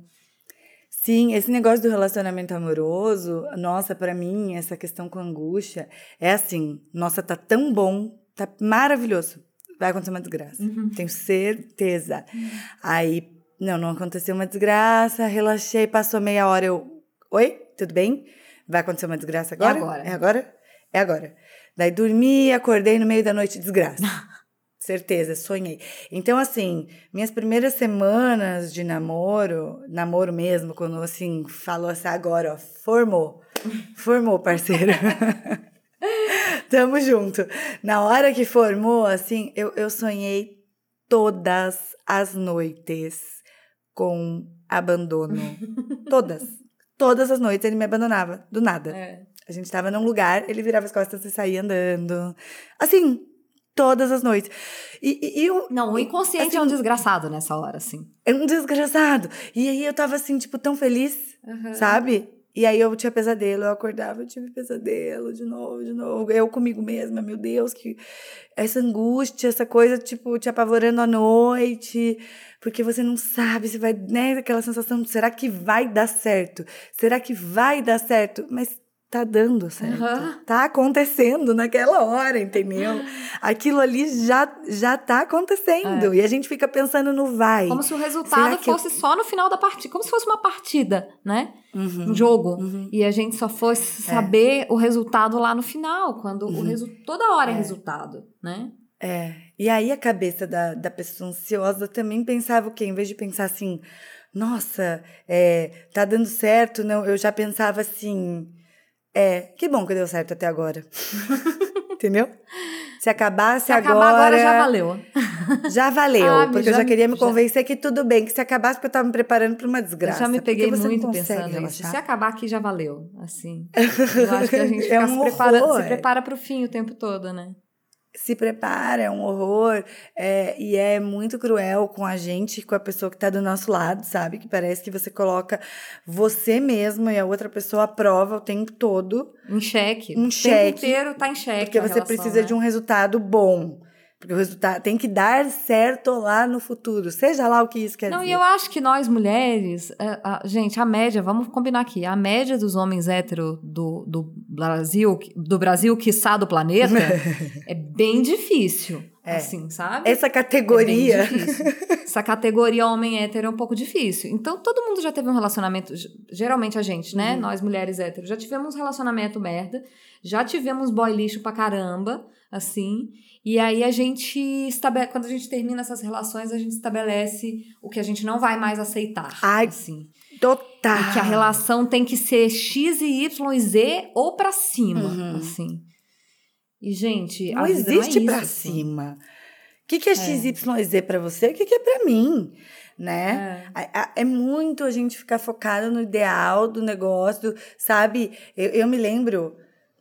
[SPEAKER 2] Sim, esse negócio do relacionamento amoroso, nossa, pra mim, essa questão com angústia, é assim, nossa, tá tão bom, tá maravilhoso. Vai acontecer uma desgraça.
[SPEAKER 1] Uhum.
[SPEAKER 2] Tenho certeza. Aí, não, não aconteceu uma desgraça, relaxei, passou meia hora, eu. Oi, tudo bem? Vai acontecer uma desgraça agora?
[SPEAKER 1] agora.
[SPEAKER 2] É agora? É agora. Daí dormi, acordei no meio da noite, desgraça. Certeza, sonhei. Então, assim, minhas primeiras semanas de namoro, namoro mesmo, quando assim, falou assim, agora, ó, formou. Formou, parceiro. Tamo junto. Na hora que formou, assim, eu, eu sonhei todas as noites com abandono. todas. Todas as noites ele me abandonava, do nada.
[SPEAKER 1] É.
[SPEAKER 2] A gente tava num lugar, ele virava as costas e saía andando. Assim, todas as noites. E, e, eu,
[SPEAKER 1] Não, o inconsciente
[SPEAKER 2] Assim-
[SPEAKER 1] é um desgraçado nessa hora, assim.
[SPEAKER 2] é um desgraçado. E aí eu tava assim, tipo, tão feliz,
[SPEAKER 1] Uhum.
[SPEAKER 2] sabe? E aí eu tinha pesadelo, eu acordava, eu tive pesadelo de novo, de novo. Eu comigo mesma, meu Deus, que essa angústia, essa coisa, tipo, te apavorando à noite, porque você não sabe se vai, né? Aquela sensação de será que vai dar certo? Será que vai dar certo? Mas tá dando certo.
[SPEAKER 1] Uhum.
[SPEAKER 2] Tá acontecendo naquela hora, entendeu? Aquilo ali já, já tá acontecendo. É. E a gente fica pensando no vai.
[SPEAKER 1] Como se o resultado fosse eu... só no final da partida. Como se fosse uma partida, né? Uhum. Um jogo. Uhum. E a gente só fosse é. saber é. o resultado lá no final, quando o resu... toda hora é, é resultado, né?
[SPEAKER 2] É. E aí a cabeça da, da pessoa ansiosa também pensava o quê? Em vez de pensar assim, nossa, é, tá dando certo, não, eu já pensava assim é, que bom que deu certo até agora. Entendeu? Se acabasse se agora. Acabar agora
[SPEAKER 1] já valeu.
[SPEAKER 2] Já valeu, ah, porque já, eu já queria me convencer já... que tudo bem, que se acabasse, porque eu estava me preparando para uma desgraça.
[SPEAKER 1] Eu já me peguei muito pensando nisso. Se acabar aqui já valeu, assim. Eu acho que a gente é um se, prepara, se prepara para o fim o tempo todo, né?
[SPEAKER 2] Se prepara, é um horror, é, e é muito cruel com a gente, com a pessoa que está do nosso lado, sabe? Que parece que você coloca você mesma e a outra pessoa à prova o tempo todo.
[SPEAKER 1] Em xeque.
[SPEAKER 2] Um.
[SPEAKER 1] O inteiro tá em xeque.
[SPEAKER 2] Porque você
[SPEAKER 1] relação,
[SPEAKER 2] precisa
[SPEAKER 1] né?
[SPEAKER 2] de um resultado bom. Porque o resultado tem que dar certo lá no futuro, seja lá o que isso quer
[SPEAKER 1] Não,
[SPEAKER 2] dizer.
[SPEAKER 1] Não, e eu acho que nós mulheres, é, a, gente, a média, vamos combinar aqui, a média dos homens héteros do, do Brasil, do Brasil, quiçá do planeta, é bem difícil. É. Assim, sabe?
[SPEAKER 2] Essa categoria.
[SPEAKER 1] É Essa categoria homem hétero é um pouco difícil. Então, todo mundo já teve um relacionamento. Geralmente a gente, né? Uhum. Nós mulheres héteros, já tivemos um relacionamento merda. Já tivemos boy lixo pra caramba, assim. E aí a gente estabelece, quando a gente termina essas relações, a gente estabelece o que a gente não vai mais aceitar.
[SPEAKER 2] Ai,
[SPEAKER 1] assim.
[SPEAKER 2] Total.
[SPEAKER 1] E que a relação tem que ser X e Y e Z ou para cima, uhum. assim. E gente,
[SPEAKER 2] não existe
[SPEAKER 1] não
[SPEAKER 2] é para assim. cima. O que, que é, é. X, Y e Z para você? O que, que é para mim? né? É. é. muito a gente ficar focado no ideal do negócio, sabe? Eu, eu me lembro,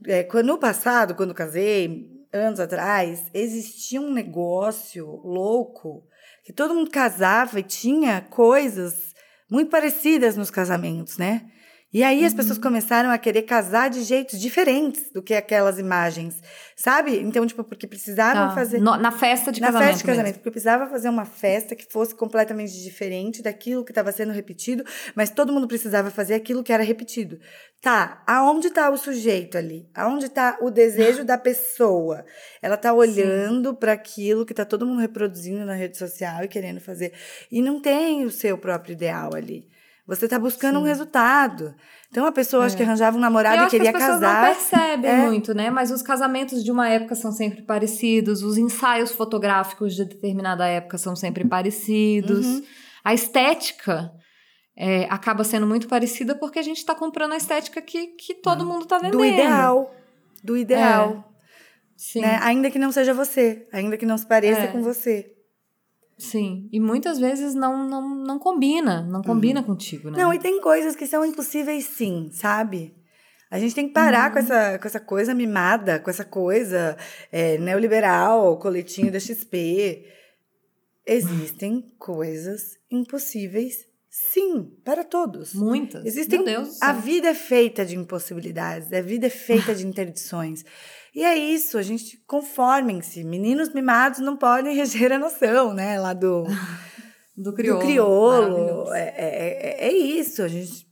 [SPEAKER 2] é, quando no passado, quando casei, anos atrás, existia um negócio louco que todo mundo casava e tinha coisas muito parecidas nos casamentos, né? E aí as pessoas uhum. começaram a querer casar de jeitos diferentes do que aquelas imagens, sabe? Então, tipo, porque precisavam tá. fazer.
[SPEAKER 1] No, na festa de
[SPEAKER 2] na
[SPEAKER 1] casamento.
[SPEAKER 2] Na festa de casamento, mesmo. porque precisava fazer uma festa que fosse completamente diferente daquilo que estava sendo repetido, mas todo mundo precisava fazer aquilo que era repetido. Tá, aonde está o sujeito ali? Aonde está o desejo da pessoa? Ela está olhando para aquilo que está todo mundo reproduzindo na rede social e querendo fazer. E não tem o seu próprio ideal ali. Você está buscando Sim. um resultado. Então a pessoa é. acho que arranjava um namorado e queria casar. As pessoas
[SPEAKER 1] casar. não percebem é. muito, né? Mas os casamentos de uma época são sempre parecidos, os ensaios fotográficos de determinada época são sempre parecidos. Uhum. A estética é, acaba sendo muito parecida porque a gente está comprando a estética que, que todo mundo está vendendo.
[SPEAKER 2] Do ideal. Do ideal. É. Né? Ainda que não seja você, ainda que não se pareça é. com você.
[SPEAKER 1] Sim, e muitas vezes não, não, não combina, não combina uhum. contigo, né?
[SPEAKER 2] Não, e tem coisas que são impossíveis sim, sabe? A gente tem que parar uhum. com, essa, com essa coisa mimada, com essa coisa é, neoliberal, coletinho da XP. Existem coisas impossíveis, sim, para todos.
[SPEAKER 1] Muitas.
[SPEAKER 2] Existem.
[SPEAKER 1] Meu Deus
[SPEAKER 2] a vida é feita de impossibilidades, a vida é feita de interdições. E é isso, a gente conformem-se. Meninos mimados não podem reger a noção, né? Lá do,
[SPEAKER 1] do crioulo.
[SPEAKER 2] Do crioulo. É, é, é, é isso, a gente.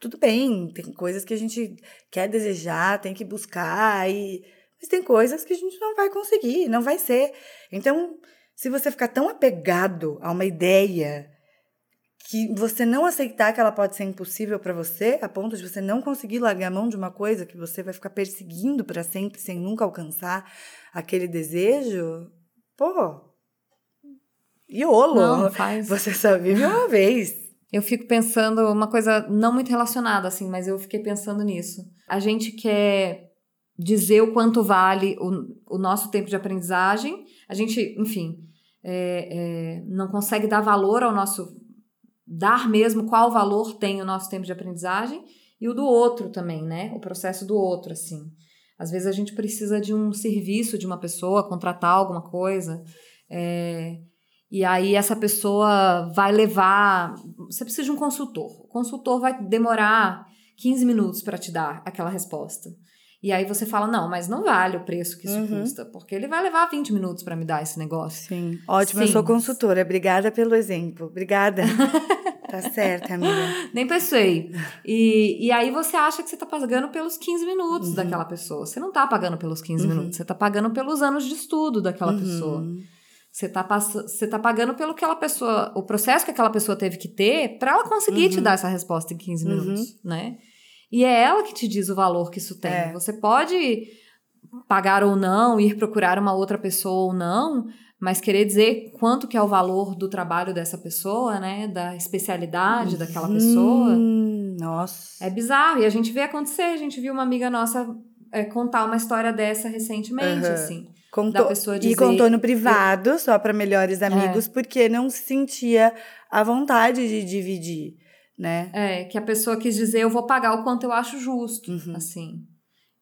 [SPEAKER 2] Tudo bem, tem coisas que a gente quer desejar, tem que buscar, e, mas tem coisas que a gente não vai conseguir, não vai ser. Então, se você ficar tão apegado a uma ideia que você não aceitar que ela pode ser impossível para você, a ponto de você não conseguir largar a mão de uma coisa que você vai ficar perseguindo para sempre sem nunca alcançar aquele desejo, pô. Iolo.
[SPEAKER 1] Não, faz.
[SPEAKER 2] Você só vive uma vez.
[SPEAKER 1] Eu fico pensando uma coisa não muito relacionada assim, mas eu fiquei pensando nisso. A gente quer dizer o quanto vale o, o nosso tempo de aprendizagem. A gente, enfim, é, é, não consegue dar valor ao nosso dar mesmo qual valor tem o nosso tempo de aprendizagem e o do outro também, né? O processo do outro, assim. Às vezes a gente precisa de um serviço de uma pessoa, contratar alguma coisa, é, e aí essa pessoa vai levar. Você precisa de um consultor. O consultor vai demorar 15 minutos para te dar aquela resposta. E aí você fala, não, mas não vale o preço que isso uhum. custa, porque ele vai levar 20 minutos para me dar esse negócio.
[SPEAKER 2] Sim, ótimo, Sim. eu sou consultora. Obrigada pelo exemplo. Obrigada. Tá certo, amiga.
[SPEAKER 1] Nem pensei. E, e aí você acha que você tá pagando pelos 15 minutos uhum. daquela pessoa. Você não tá pagando pelos 15 uhum. minutos, você tá pagando pelos anos de estudo daquela uhum. pessoa. Você tá, você tá pagando pelo que aquela pessoa, o processo que aquela pessoa teve que ter para ela conseguir te uhum. dar essa resposta em 15 uhum. minutos, né? E é ela que te diz o valor que isso tem. É. Você pode pagar ou não, ir procurar uma outra pessoa ou não, mas querer dizer quanto que é o valor do trabalho dessa pessoa, né, da especialidade daquela uhum. pessoa.
[SPEAKER 2] Nossa.
[SPEAKER 1] É bizarro e a gente vê acontecer. A gente viu uma amiga nossa é, contar uma história dessa recentemente, uhum. assim.
[SPEAKER 2] Contou, da pessoa dizer, e contou no privado, só para melhores amigos, é. porque não se sentia a vontade de dividir, né?
[SPEAKER 1] É, que a pessoa quis dizer, eu vou pagar o quanto eu acho justo, uhum. assim.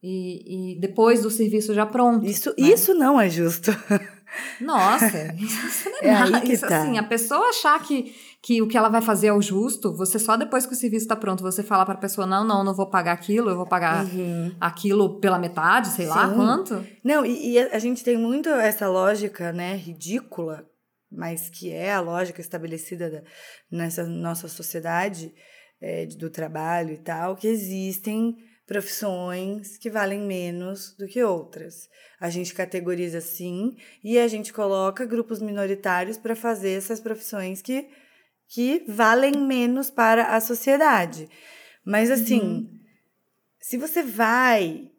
[SPEAKER 1] E, e, depois do serviço já pronto.
[SPEAKER 2] Isso, né? isso não é justo.
[SPEAKER 1] Nossa, isso não é, é nada. Isso, tá. assim, a pessoa achar que, que o que ela vai fazer é o justo, você só depois que o serviço está pronto, você falar para a pessoa, não, não, não vou pagar aquilo, eu vou pagar uhum. aquilo pela metade, sei Sim. lá quanto.
[SPEAKER 2] Não, e, e a gente tem muito essa lógica, né, ridícula, mas que é a lógica estabelecida da, nessa nossa sociedade é, do trabalho e tal, que existem profissões que valem menos do que outras. A gente categoriza sim e a gente coloca grupos minoritários para fazer essas profissões que, que valem menos para a sociedade. Mas assim, uhum. se você vai,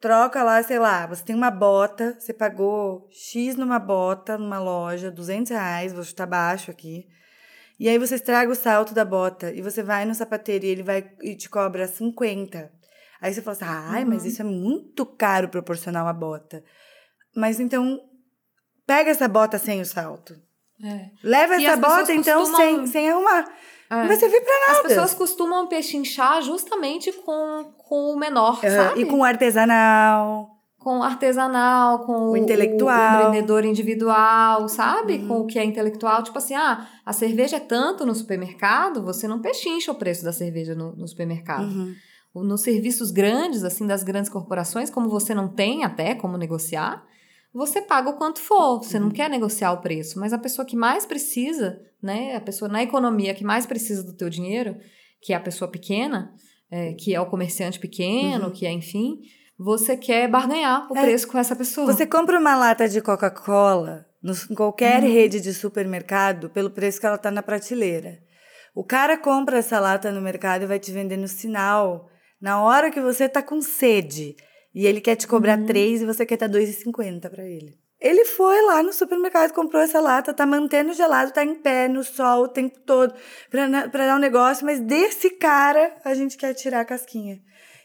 [SPEAKER 2] troca lá, sei lá, você tem uma bota, você pagou X numa bota, numa loja, 200 reais, vou chutar baixo aqui. E aí você estraga o salto da bota e você vai no sapateiro e ele vai e te cobra 50. Aí você fala assim, ai, uhum. mas isso é muito caro proporcional à bota. Mas então, pega essa bota sem o salto. É. Leva e essa bota, então, costumam... sem, sem arrumar. É. Não vai servir pra nada.
[SPEAKER 1] As pessoas costumam pechinchar justamente com, com o menor, uhum. sabe?
[SPEAKER 2] E com o artesanal.
[SPEAKER 1] Com o artesanal, com o, intelectual. O, o empreendedor individual, sabe? Uhum. Com o que é intelectual. Tipo assim, ah, a cerveja é tanto no supermercado, você não pechincha o preço da cerveja no, no supermercado. Uhum nos serviços grandes, assim, das grandes corporações, como você não tem até como negociar, você paga o quanto for. Você não uhum. quer negociar o preço, mas a pessoa que mais precisa, né, a pessoa na economia que mais precisa do teu dinheiro, que é a pessoa pequena, é, que é o comerciante pequeno, uhum. que é, enfim, você quer barganhar o é, preço com essa pessoa.
[SPEAKER 2] Você compra uma lata de Coca-Cola em qualquer uhum. rede de supermercado pelo preço que ela está na prateleira. O cara compra essa lata no mercado e vai te vender no sinal na hora que você tá com sede e ele quer te cobrar uhum. 3 e você quer dar 2,50 para ele. Ele foi lá no supermercado, comprou essa lata, tá mantendo gelado, tá em pé, no sol o tempo todo, pra, pra dar um negócio, mas desse cara a gente quer tirar a casquinha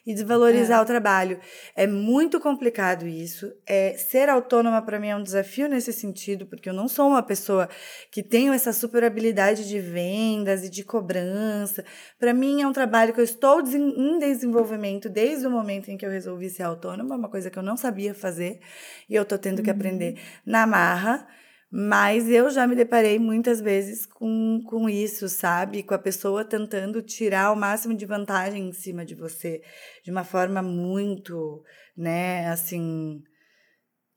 [SPEAKER 2] e desvalorizar é. o trabalho. É muito complicado isso. É, ser autônoma para mim é um desafio nesse sentido, porque eu não sou uma pessoa que tenho essa super habilidade de vendas e de cobrança. Para mim é um trabalho que eu estou em desenvolvimento desde o momento em que eu resolvi ser autônoma, uma coisa que eu não sabia fazer e eu estou tendo uhum. que aprender na marra. Mas eu já me deparei muitas vezes com, com isso, sabe? Com a pessoa tentando tirar o máximo de vantagem em cima de você, de uma forma muito, né, assim,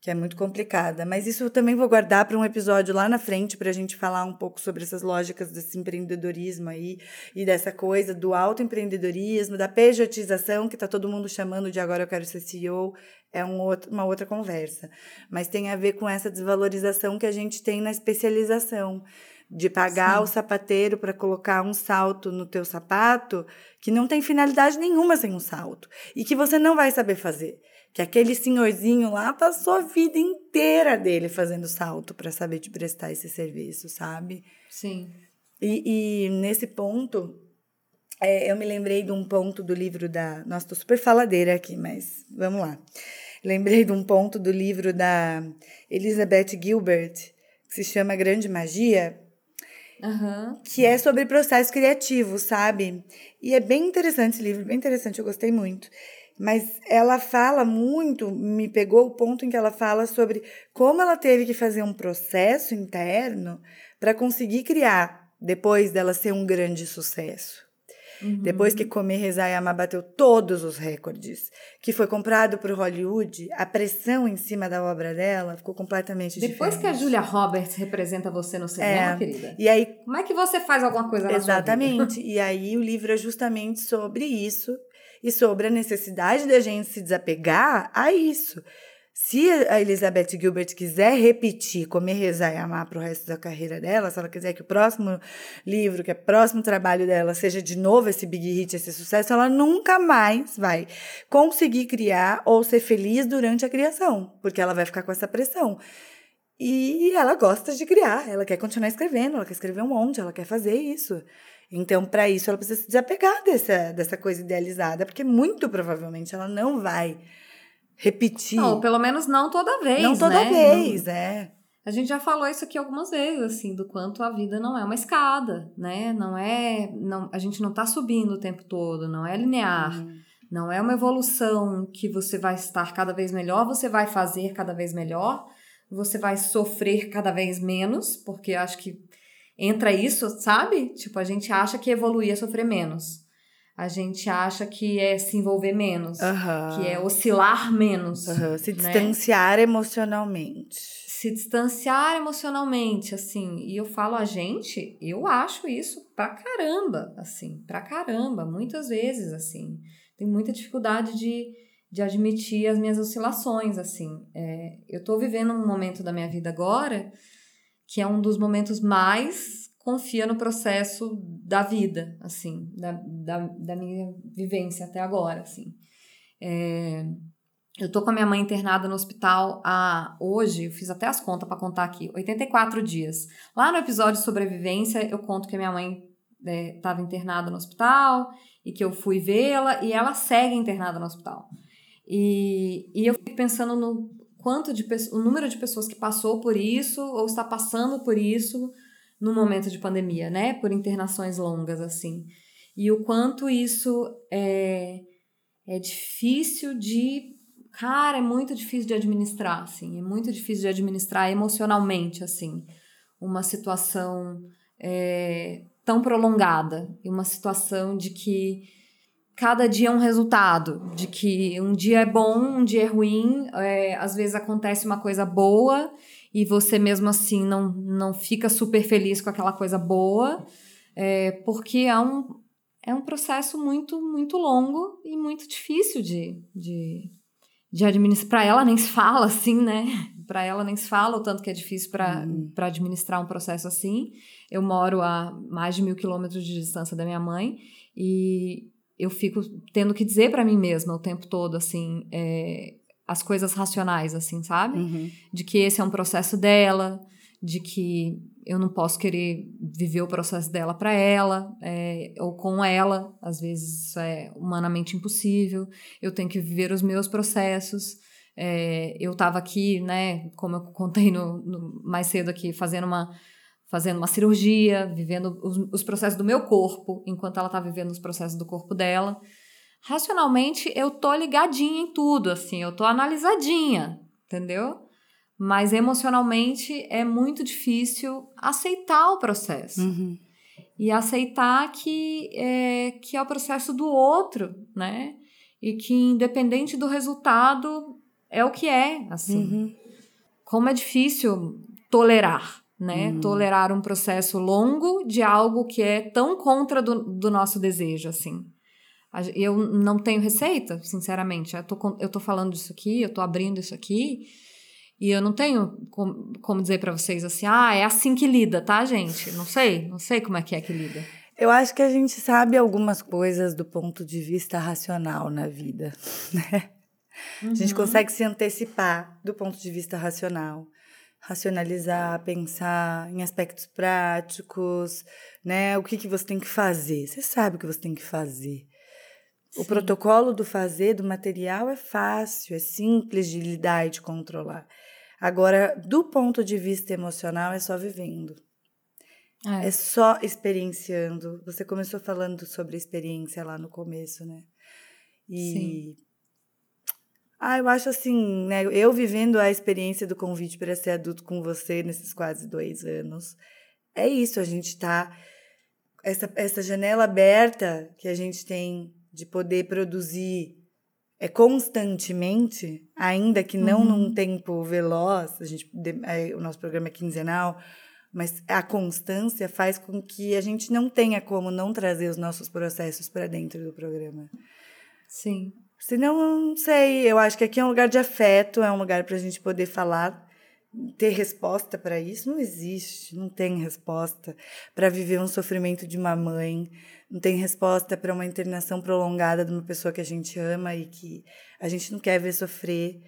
[SPEAKER 2] que é muito complicada. Mas isso eu também vou guardar para um episódio lá na frente para a gente falar um pouco sobre essas lógicas desse empreendedorismo aí e dessa coisa do autoempreendedorismo, da pejotização que está todo mundo chamando de agora eu quero ser CEO. É um outro, uma outra conversa. Mas tem a ver com essa desvalorização que a gente tem na especialização de pagar Sim. o sapateiro para colocar um salto no teu sapato que não tem finalidade nenhuma sem um salto e que você não vai saber fazer que aquele senhorzinho lá passou a vida inteira dele fazendo salto para saber te prestar esse serviço, sabe?
[SPEAKER 1] Sim.
[SPEAKER 2] E, e nesse ponto, é, eu me lembrei de um ponto do livro da. Nossa, tô super faladeira aqui, mas vamos lá. Lembrei de um ponto do livro da Elizabeth Gilbert, que se chama Grande Magia,
[SPEAKER 1] Uhum.
[SPEAKER 2] que é sobre processo criativo, sabe? E é bem interessante esse livro, bem interessante, eu gostei muito. Mas ela fala muito, me pegou o ponto em que ela fala sobre como ela teve que fazer um processo interno para conseguir criar, depois dela ser um grande sucesso. Uhum. Depois que Comer, Rezar e Amar bateu todos os recordes, que foi comprado por Hollywood, a pressão em cima da obra dela ficou completamente
[SPEAKER 1] Depois
[SPEAKER 2] diferente.
[SPEAKER 1] que a Julia Roberts representa você no cinema,
[SPEAKER 2] É.
[SPEAKER 1] querida,
[SPEAKER 2] E aí
[SPEAKER 1] como é que você faz alguma coisa na sua vida?
[SPEAKER 2] Exatamente. E aí o livro é justamente sobre isso e sobre a necessidade da gente se desapegar a isso. Se a Elizabeth Gilbert quiser repetir Comer, Rezar e Amar para o resto da carreira dela, se ela quiser que o próximo livro, que o próximo trabalho dela seja de novo esse big hit, esse sucesso, ela nunca mais vai conseguir criar ou ser feliz durante a criação, porque ela vai ficar com essa pressão. E ela gosta de criar, ela quer continuar escrevendo, ela quer escrever um monte, ela quer fazer isso. Então, para isso, ela precisa se desapegar dessa, dessa coisa idealizada, porque muito provavelmente ela não vai repetir.
[SPEAKER 1] Não, pelo menos não toda vez,
[SPEAKER 2] não toda
[SPEAKER 1] né?
[SPEAKER 2] vez, é.
[SPEAKER 1] Não- a gente já falou isso aqui algumas vezes, assim, do quanto a vida não é uma escada, né? Não é, não, a gente não tá subindo o tempo todo, não é linear.
[SPEAKER 2] Uhum.
[SPEAKER 1] Não é uma evolução que você vai estar cada vez melhor, você vai fazer cada vez melhor, você vai sofrer cada vez menos, porque acho que entra isso, sabe? Tipo, a gente acha que evoluir é sofrer menos. A gente acha que é se envolver menos,
[SPEAKER 2] Aham.
[SPEAKER 1] que é oscilar menos,
[SPEAKER 2] Aham, Se
[SPEAKER 1] né?
[SPEAKER 2] distanciar emocionalmente.
[SPEAKER 1] se distanciar emocionalmente, assim. E eu falo a gente, eu acho isso pra caramba, assim, pra caramba, muitas vezes, assim. Tenho muita dificuldade de, de admitir as minhas oscilações, assim. É, eu tô vivendo um momento da minha vida agora que é um dos momentos mais confia no processo da vida, assim, da, da, da minha vivência até agora, assim. É, eu tô com a minha mãe internada no hospital há hoje, eu fiz até as contas para contar aqui, 84 dias. Lá no episódio sobrevivência, eu conto que a minha mãe estava internada no hospital e que eu fui vê-la e ela segue internada no hospital. E, e eu fico pensando no quanto de o número de pessoas que passou por isso ou está passando por isso no momento de pandemia, né? Por internações longas, assim. E o quanto isso é, é difícil de. Cara, é muito difícil de administrar, assim. É muito difícil de administrar emocionalmente, assim. Uma situação é, tão prolongada. E uma situação de que cada dia é um resultado. De que um dia é bom, um dia é ruim. é, às vezes acontece uma coisa boa e você mesmo assim não, não fica super feliz com aquela coisa boa. É, porque é um, é um processo muito, muito longo e muito difícil de, de, de administrar. Para ela nem se fala assim, né? Para ela nem se fala o tanto que é difícil para
[SPEAKER 2] Uhum.
[SPEAKER 1] para administrar um processo assim. Eu moro a mais de mil quilômetros de distância da minha mãe e eu fico tendo que dizer para mim mesma o tempo todo, assim, é, as coisas racionais, assim, sabe?
[SPEAKER 2] Uhum.
[SPEAKER 1] de que esse é um processo dela, de que eu não posso querer viver o processo dela para ela é, ou com ela, às vezes isso é humanamente impossível. Eu tenho que viver os meus processos. É, eu estava aqui, né, como eu contei no, no- mais cedo aqui, fazendo uma fazendo uma cirurgia, vivendo os, os processos do meu corpo, enquanto ela tá vivendo os processos do corpo dela. Racionalmente, eu tô ligadinha em tudo, assim, eu tô analisadinha, entendeu? Mas emocionalmente é muito difícil aceitar o processo
[SPEAKER 2] Uhum.
[SPEAKER 1] e aceitar que é, que é o processo do outro, né? E que independente do resultado é o que é, assim.
[SPEAKER 2] Uhum.
[SPEAKER 1] Como é difícil tolerar, né?
[SPEAKER 2] Hum.
[SPEAKER 1] Tolerar um processo longo de algo que é tão contra do, do nosso desejo, assim. Eu não tenho receita, sinceramente. Eu tô, eu tô falando disso aqui, eu tô abrindo isso aqui, e eu não tenho como, como dizer pra vocês assim, ah, é assim que lida, tá, gente? Não sei, não sei como é que é que lida.
[SPEAKER 2] Eu acho que a gente sabe algumas coisas do ponto de vista racional na vida, né? A gente
[SPEAKER 1] Uhum.
[SPEAKER 2] consegue se antecipar do ponto de vista racional, racionalizar, pensar em aspectos práticos, né? O que, que você tem que fazer? Você sabe o que você tem que fazer. O
[SPEAKER 1] Sim.
[SPEAKER 2] protocolo do fazer, do material, é fácil, é simples de lidar e de controlar. Agora, do ponto de vista emocional, é só vivendo.
[SPEAKER 1] É.
[SPEAKER 2] É só experienciando. Você começou falando sobre experiência lá no começo, né? E.
[SPEAKER 1] Sim.
[SPEAKER 2] Ah, eu acho assim, né? Eu vivendo a experiência do convite para ser adulto com você nesses quase dois anos. É isso, a gente tá essa, essa janela aberta que a gente tem de poder produzir é constantemente, ainda que não uhum. num tempo veloz, a gente, é, o nosso programa é quinzenal, mas a constância faz com que a gente não tenha como não trazer os nossos processos para dentro do programa.
[SPEAKER 1] Sim.
[SPEAKER 2] Senão, não sei, eu acho que aqui é um lugar de afeto, é um lugar para a gente poder falar, ter resposta para isso. Não existe, não tem resposta para viver um sofrimento de uma mãe, não tem resposta para uma internação prolongada de uma pessoa que a gente ama e que a gente não quer ver sofrer.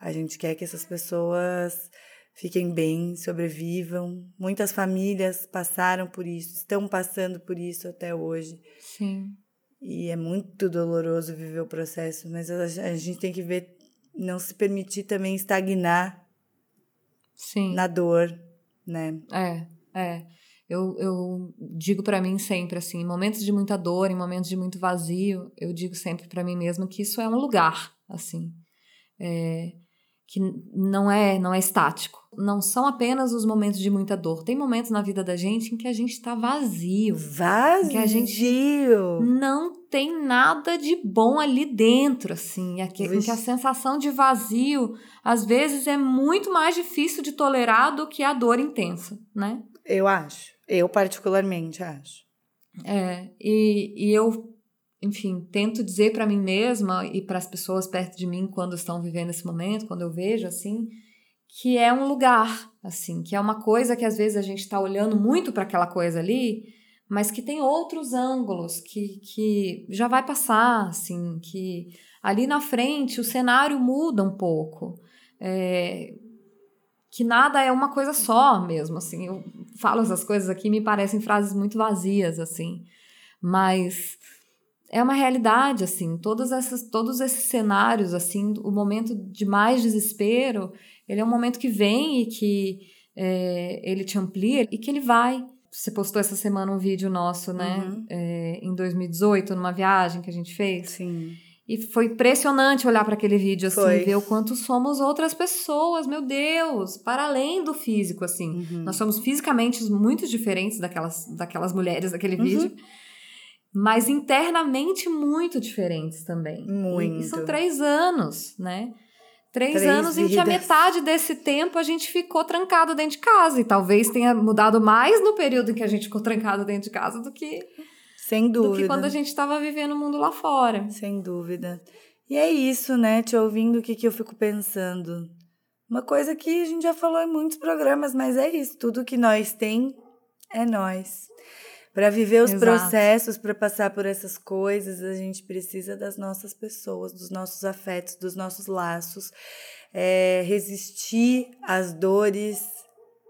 [SPEAKER 2] A gente quer que essas pessoas fiquem bem, sobrevivam. Muitas famílias passaram por isso, estão passando por isso até hoje.
[SPEAKER 1] Sim.
[SPEAKER 2] E é muito doloroso viver o processo, mas a, gente tem que ver, não se permitir também estagnar
[SPEAKER 1] Sim.
[SPEAKER 2] na dor, né?
[SPEAKER 1] É, é. Eu, eu digo para mim sempre assim, em momentos de muita dor, em momentos de muito vazio, eu digo sempre para mim mesma que isso é um lugar, assim. É, que não é não é estático. Não são apenas os momentos de muita dor. Tem momentos na vida da gente em que a gente está vazio.
[SPEAKER 2] Vazio.
[SPEAKER 1] Que a gente não tem nada de bom ali dentro, assim. Em que a sensação de vazio, às vezes, é muito mais difícil de tolerar do que a dor intensa, né?
[SPEAKER 2] Eu acho. Eu, particularmente, acho.
[SPEAKER 1] É, e, e eu enfim, tento dizer para mim mesma e para as pessoas perto de mim quando estão vivendo esse momento, quando eu vejo assim, que é um lugar, assim, que é uma coisa que às vezes a gente está olhando muito para aquela coisa ali, mas que tem outros ângulos que, que já vai passar, assim, que ali na frente o cenário muda um pouco. É, que nada é uma coisa só mesmo, assim. Eu falo essas coisas aqui me parecem frases muito vazias, assim. Mas é uma realidade, assim, todas essas, todos esses cenários, assim, o momento de mais desespero, ele é um momento que vem e que é, ele te amplia e que ele vai. Você postou essa semana um vídeo nosso, né, uhum. é, em 2018, numa viagem que a gente fez.
[SPEAKER 2] Sim.
[SPEAKER 1] E foi impressionante olhar para aquele vídeo, assim, foi. ver o quanto somos outras pessoas, meu Deus, para além do físico, assim. Uhum. Nós somos fisicamente muito diferentes daquelas, daquelas mulheres daquele uhum. vídeo mas internamente muito diferentes também.
[SPEAKER 2] Muito.
[SPEAKER 1] E, são três anos, né? Três, três anos vidas. em que a metade desse tempo a gente ficou trancado dentro de casa. E talvez tenha mudado mais no período em que a gente ficou trancado dentro de casa do que.
[SPEAKER 2] Sem dúvida.
[SPEAKER 1] Do que quando a gente estava vivendo o mundo lá fora.
[SPEAKER 2] Sem dúvida. E é isso, né? Te ouvindo, o que, que eu fico pensando? Uma coisa que a gente já falou em muitos programas, mas é isso. Tudo que nós tem é nós. Para viver os Exato. processos, para passar por essas coisas, a gente precisa das nossas pessoas, dos nossos afetos, dos nossos laços. É, resistir às dores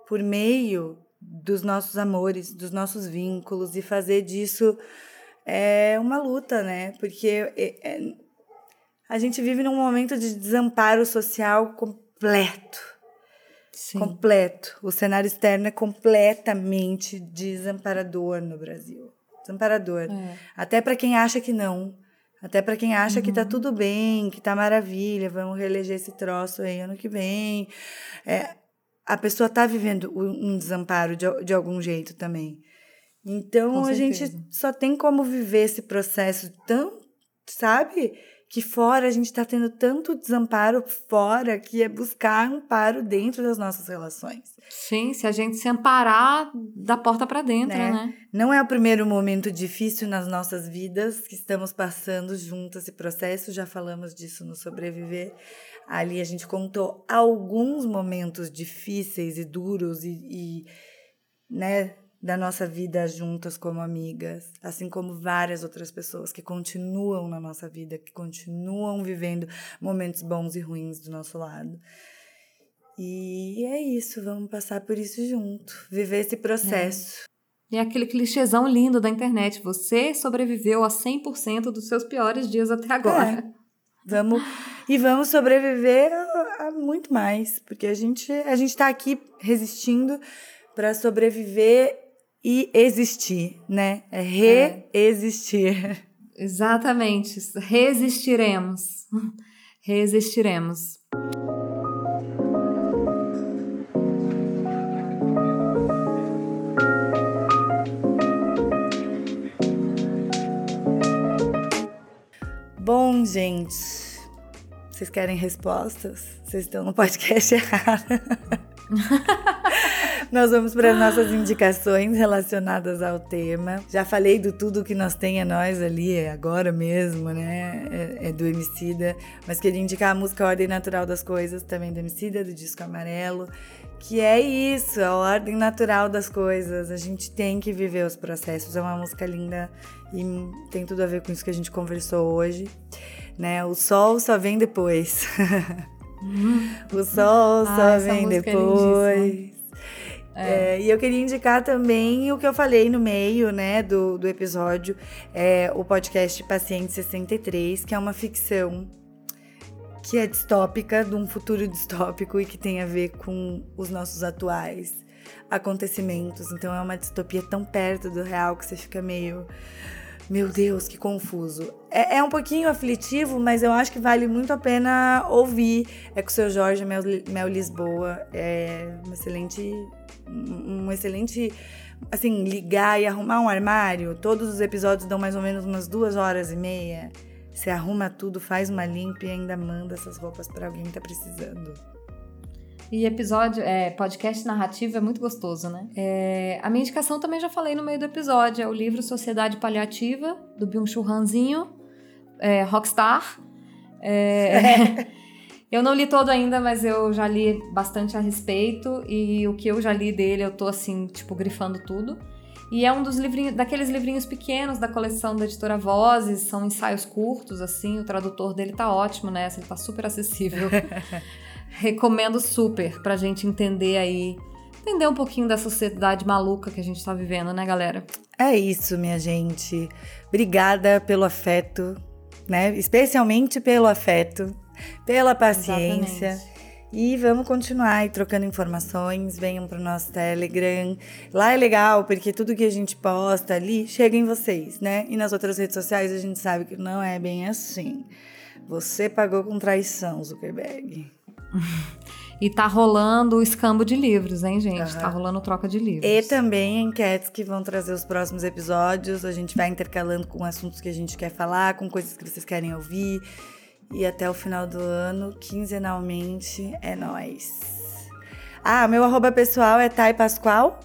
[SPEAKER 2] por meio dos nossos amores, dos nossos vínculos e fazer disso é uma luta, né? Porque é, é, a gente vive num momento de desamparo social completo Sim. completo. O cenário externo é completamente desamparador no Brasil. Desamparador. É. Até para quem acha que não. Até para quem acha uhum. que tá uhum. tudo bem, que tá maravilha, vamos reeleger esse troço aí ano que vem. É, a pessoa tá vivendo um desamparo de, de algum jeito também. Então a gente só tem como viver esse processo tão, sabe? Que fora a gente está tendo tanto desamparo fora que é buscar amparo dentro das nossas relações.
[SPEAKER 1] Sim, se a gente se amparar da porta para dentro, né? né?
[SPEAKER 2] Não é o primeiro momento difícil nas nossas vidas que estamos passando junto esse processo, já falamos disso no Sobreviver. Ali a gente contou alguns momentos difíceis e duros e, e né, da nossa vida juntas como amigas, assim como várias outras pessoas que continuam na nossa vida, que continuam vivendo momentos bons e ruins do nosso lado. E é isso, vamos passar por isso junto, viver esse processo.
[SPEAKER 1] É. E é aquele clichêzão lindo da internet, você sobreviveu a 100% dos seus piores dias até agora. É.
[SPEAKER 2] Vamos e vamos sobreviver a, a, muito mais, porque a gente a gente está aqui resistindo para sobreviver e existir, né? É reexistir. É.
[SPEAKER 1] Exatamente. Resistiremos. Resistiremos.
[SPEAKER 2] Bom, gente, vocês querem respostas? Vocês estão no podcast errado. nós vamos para as nossas indicações relacionadas ao tema. Já falei do tudo que nós tem a nós ali, é agora mesmo, né? É, é do Emicida. Mas queria indicar a música Ordem Natural das Coisas, também do Emicida, do disco Amarelo. Que é isso, a ordem natural das coisas. A gente tem que viver os processos. É uma música linda e tem tudo a ver com isso que a gente conversou hoje. Né? O sol só vem depois. o sol ah, só vem é depois. É. É, e eu queria indicar também o que eu falei no meio, né, do, do episódio, é, o podcast Paciente 63, que é uma ficção que é distópica, de um futuro distópico e que tem a ver com os nossos atuais acontecimentos. Então é uma distopia tão perto do real que você fica meio meu Deus, que confuso. É, é, um pouquinho aflitivo, mas eu acho que vale muito a pena ouvir. É com o seu Jorge Mel, Mel Lisboa. É um excelente. Um excelente. Assim, ligar e arrumar um armário. Todos os episódios dão mais ou menos umas duas horas e meia. Você arruma tudo, faz uma limpa e ainda manda essas roupas para alguém que tá precisando.
[SPEAKER 1] E episódio, é, podcast narrativo é muito gostoso, né? É, a minha indicação também já falei no meio do episódio, é o livro Sociedade Paliativa, do Byung-Chul é, Rockstar. É, eu não li todo ainda, mas eu já li bastante a respeito, e o que eu já li dele, eu tô assim, tipo, grifando tudo. E é um dos livrinhos, daqueles livrinhos pequenos da coleção da editora Vozes, são ensaios curtos, assim, o tradutor dele tá ótimo nessa, ele tá super acessível. recomendo super pra gente entender aí, entender um pouquinho da sociedade maluca que a gente tá vivendo, né, galera?
[SPEAKER 2] É isso, minha gente. Obrigada pelo afeto, né? Especialmente pelo afeto, pela paciência. Exatamente. E vamos continuar aí trocando informações. Venham para o nosso Telegram. Lá é legal, porque tudo que a gente posta ali chega em vocês, né? E nas outras redes sociais a gente sabe que não é bem assim. Você pagou com traição, Zuckerberg.
[SPEAKER 1] E tá rolando o escambo de livros, hein, gente? Uhum. Tá rolando troca de livros.
[SPEAKER 2] E também enquetes que vão trazer os próximos episódios. A gente vai intercalando com assuntos que a gente quer falar, com coisas que vocês querem ouvir. E até o final do ano, quinzenalmente, é nós. Ah, meu arroba pessoal é Thay Pascoal.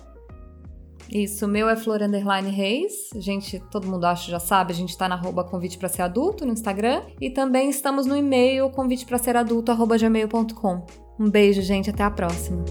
[SPEAKER 1] Isso, meu é Flor Underline Reis. Gente, todo mundo acha, já sabe, a gente tá na arroba convite para ser adulto no Instagram. E também estamos no e-mail convite para ser adulto, arroba gmail.com. Um beijo, gente, até a próxima.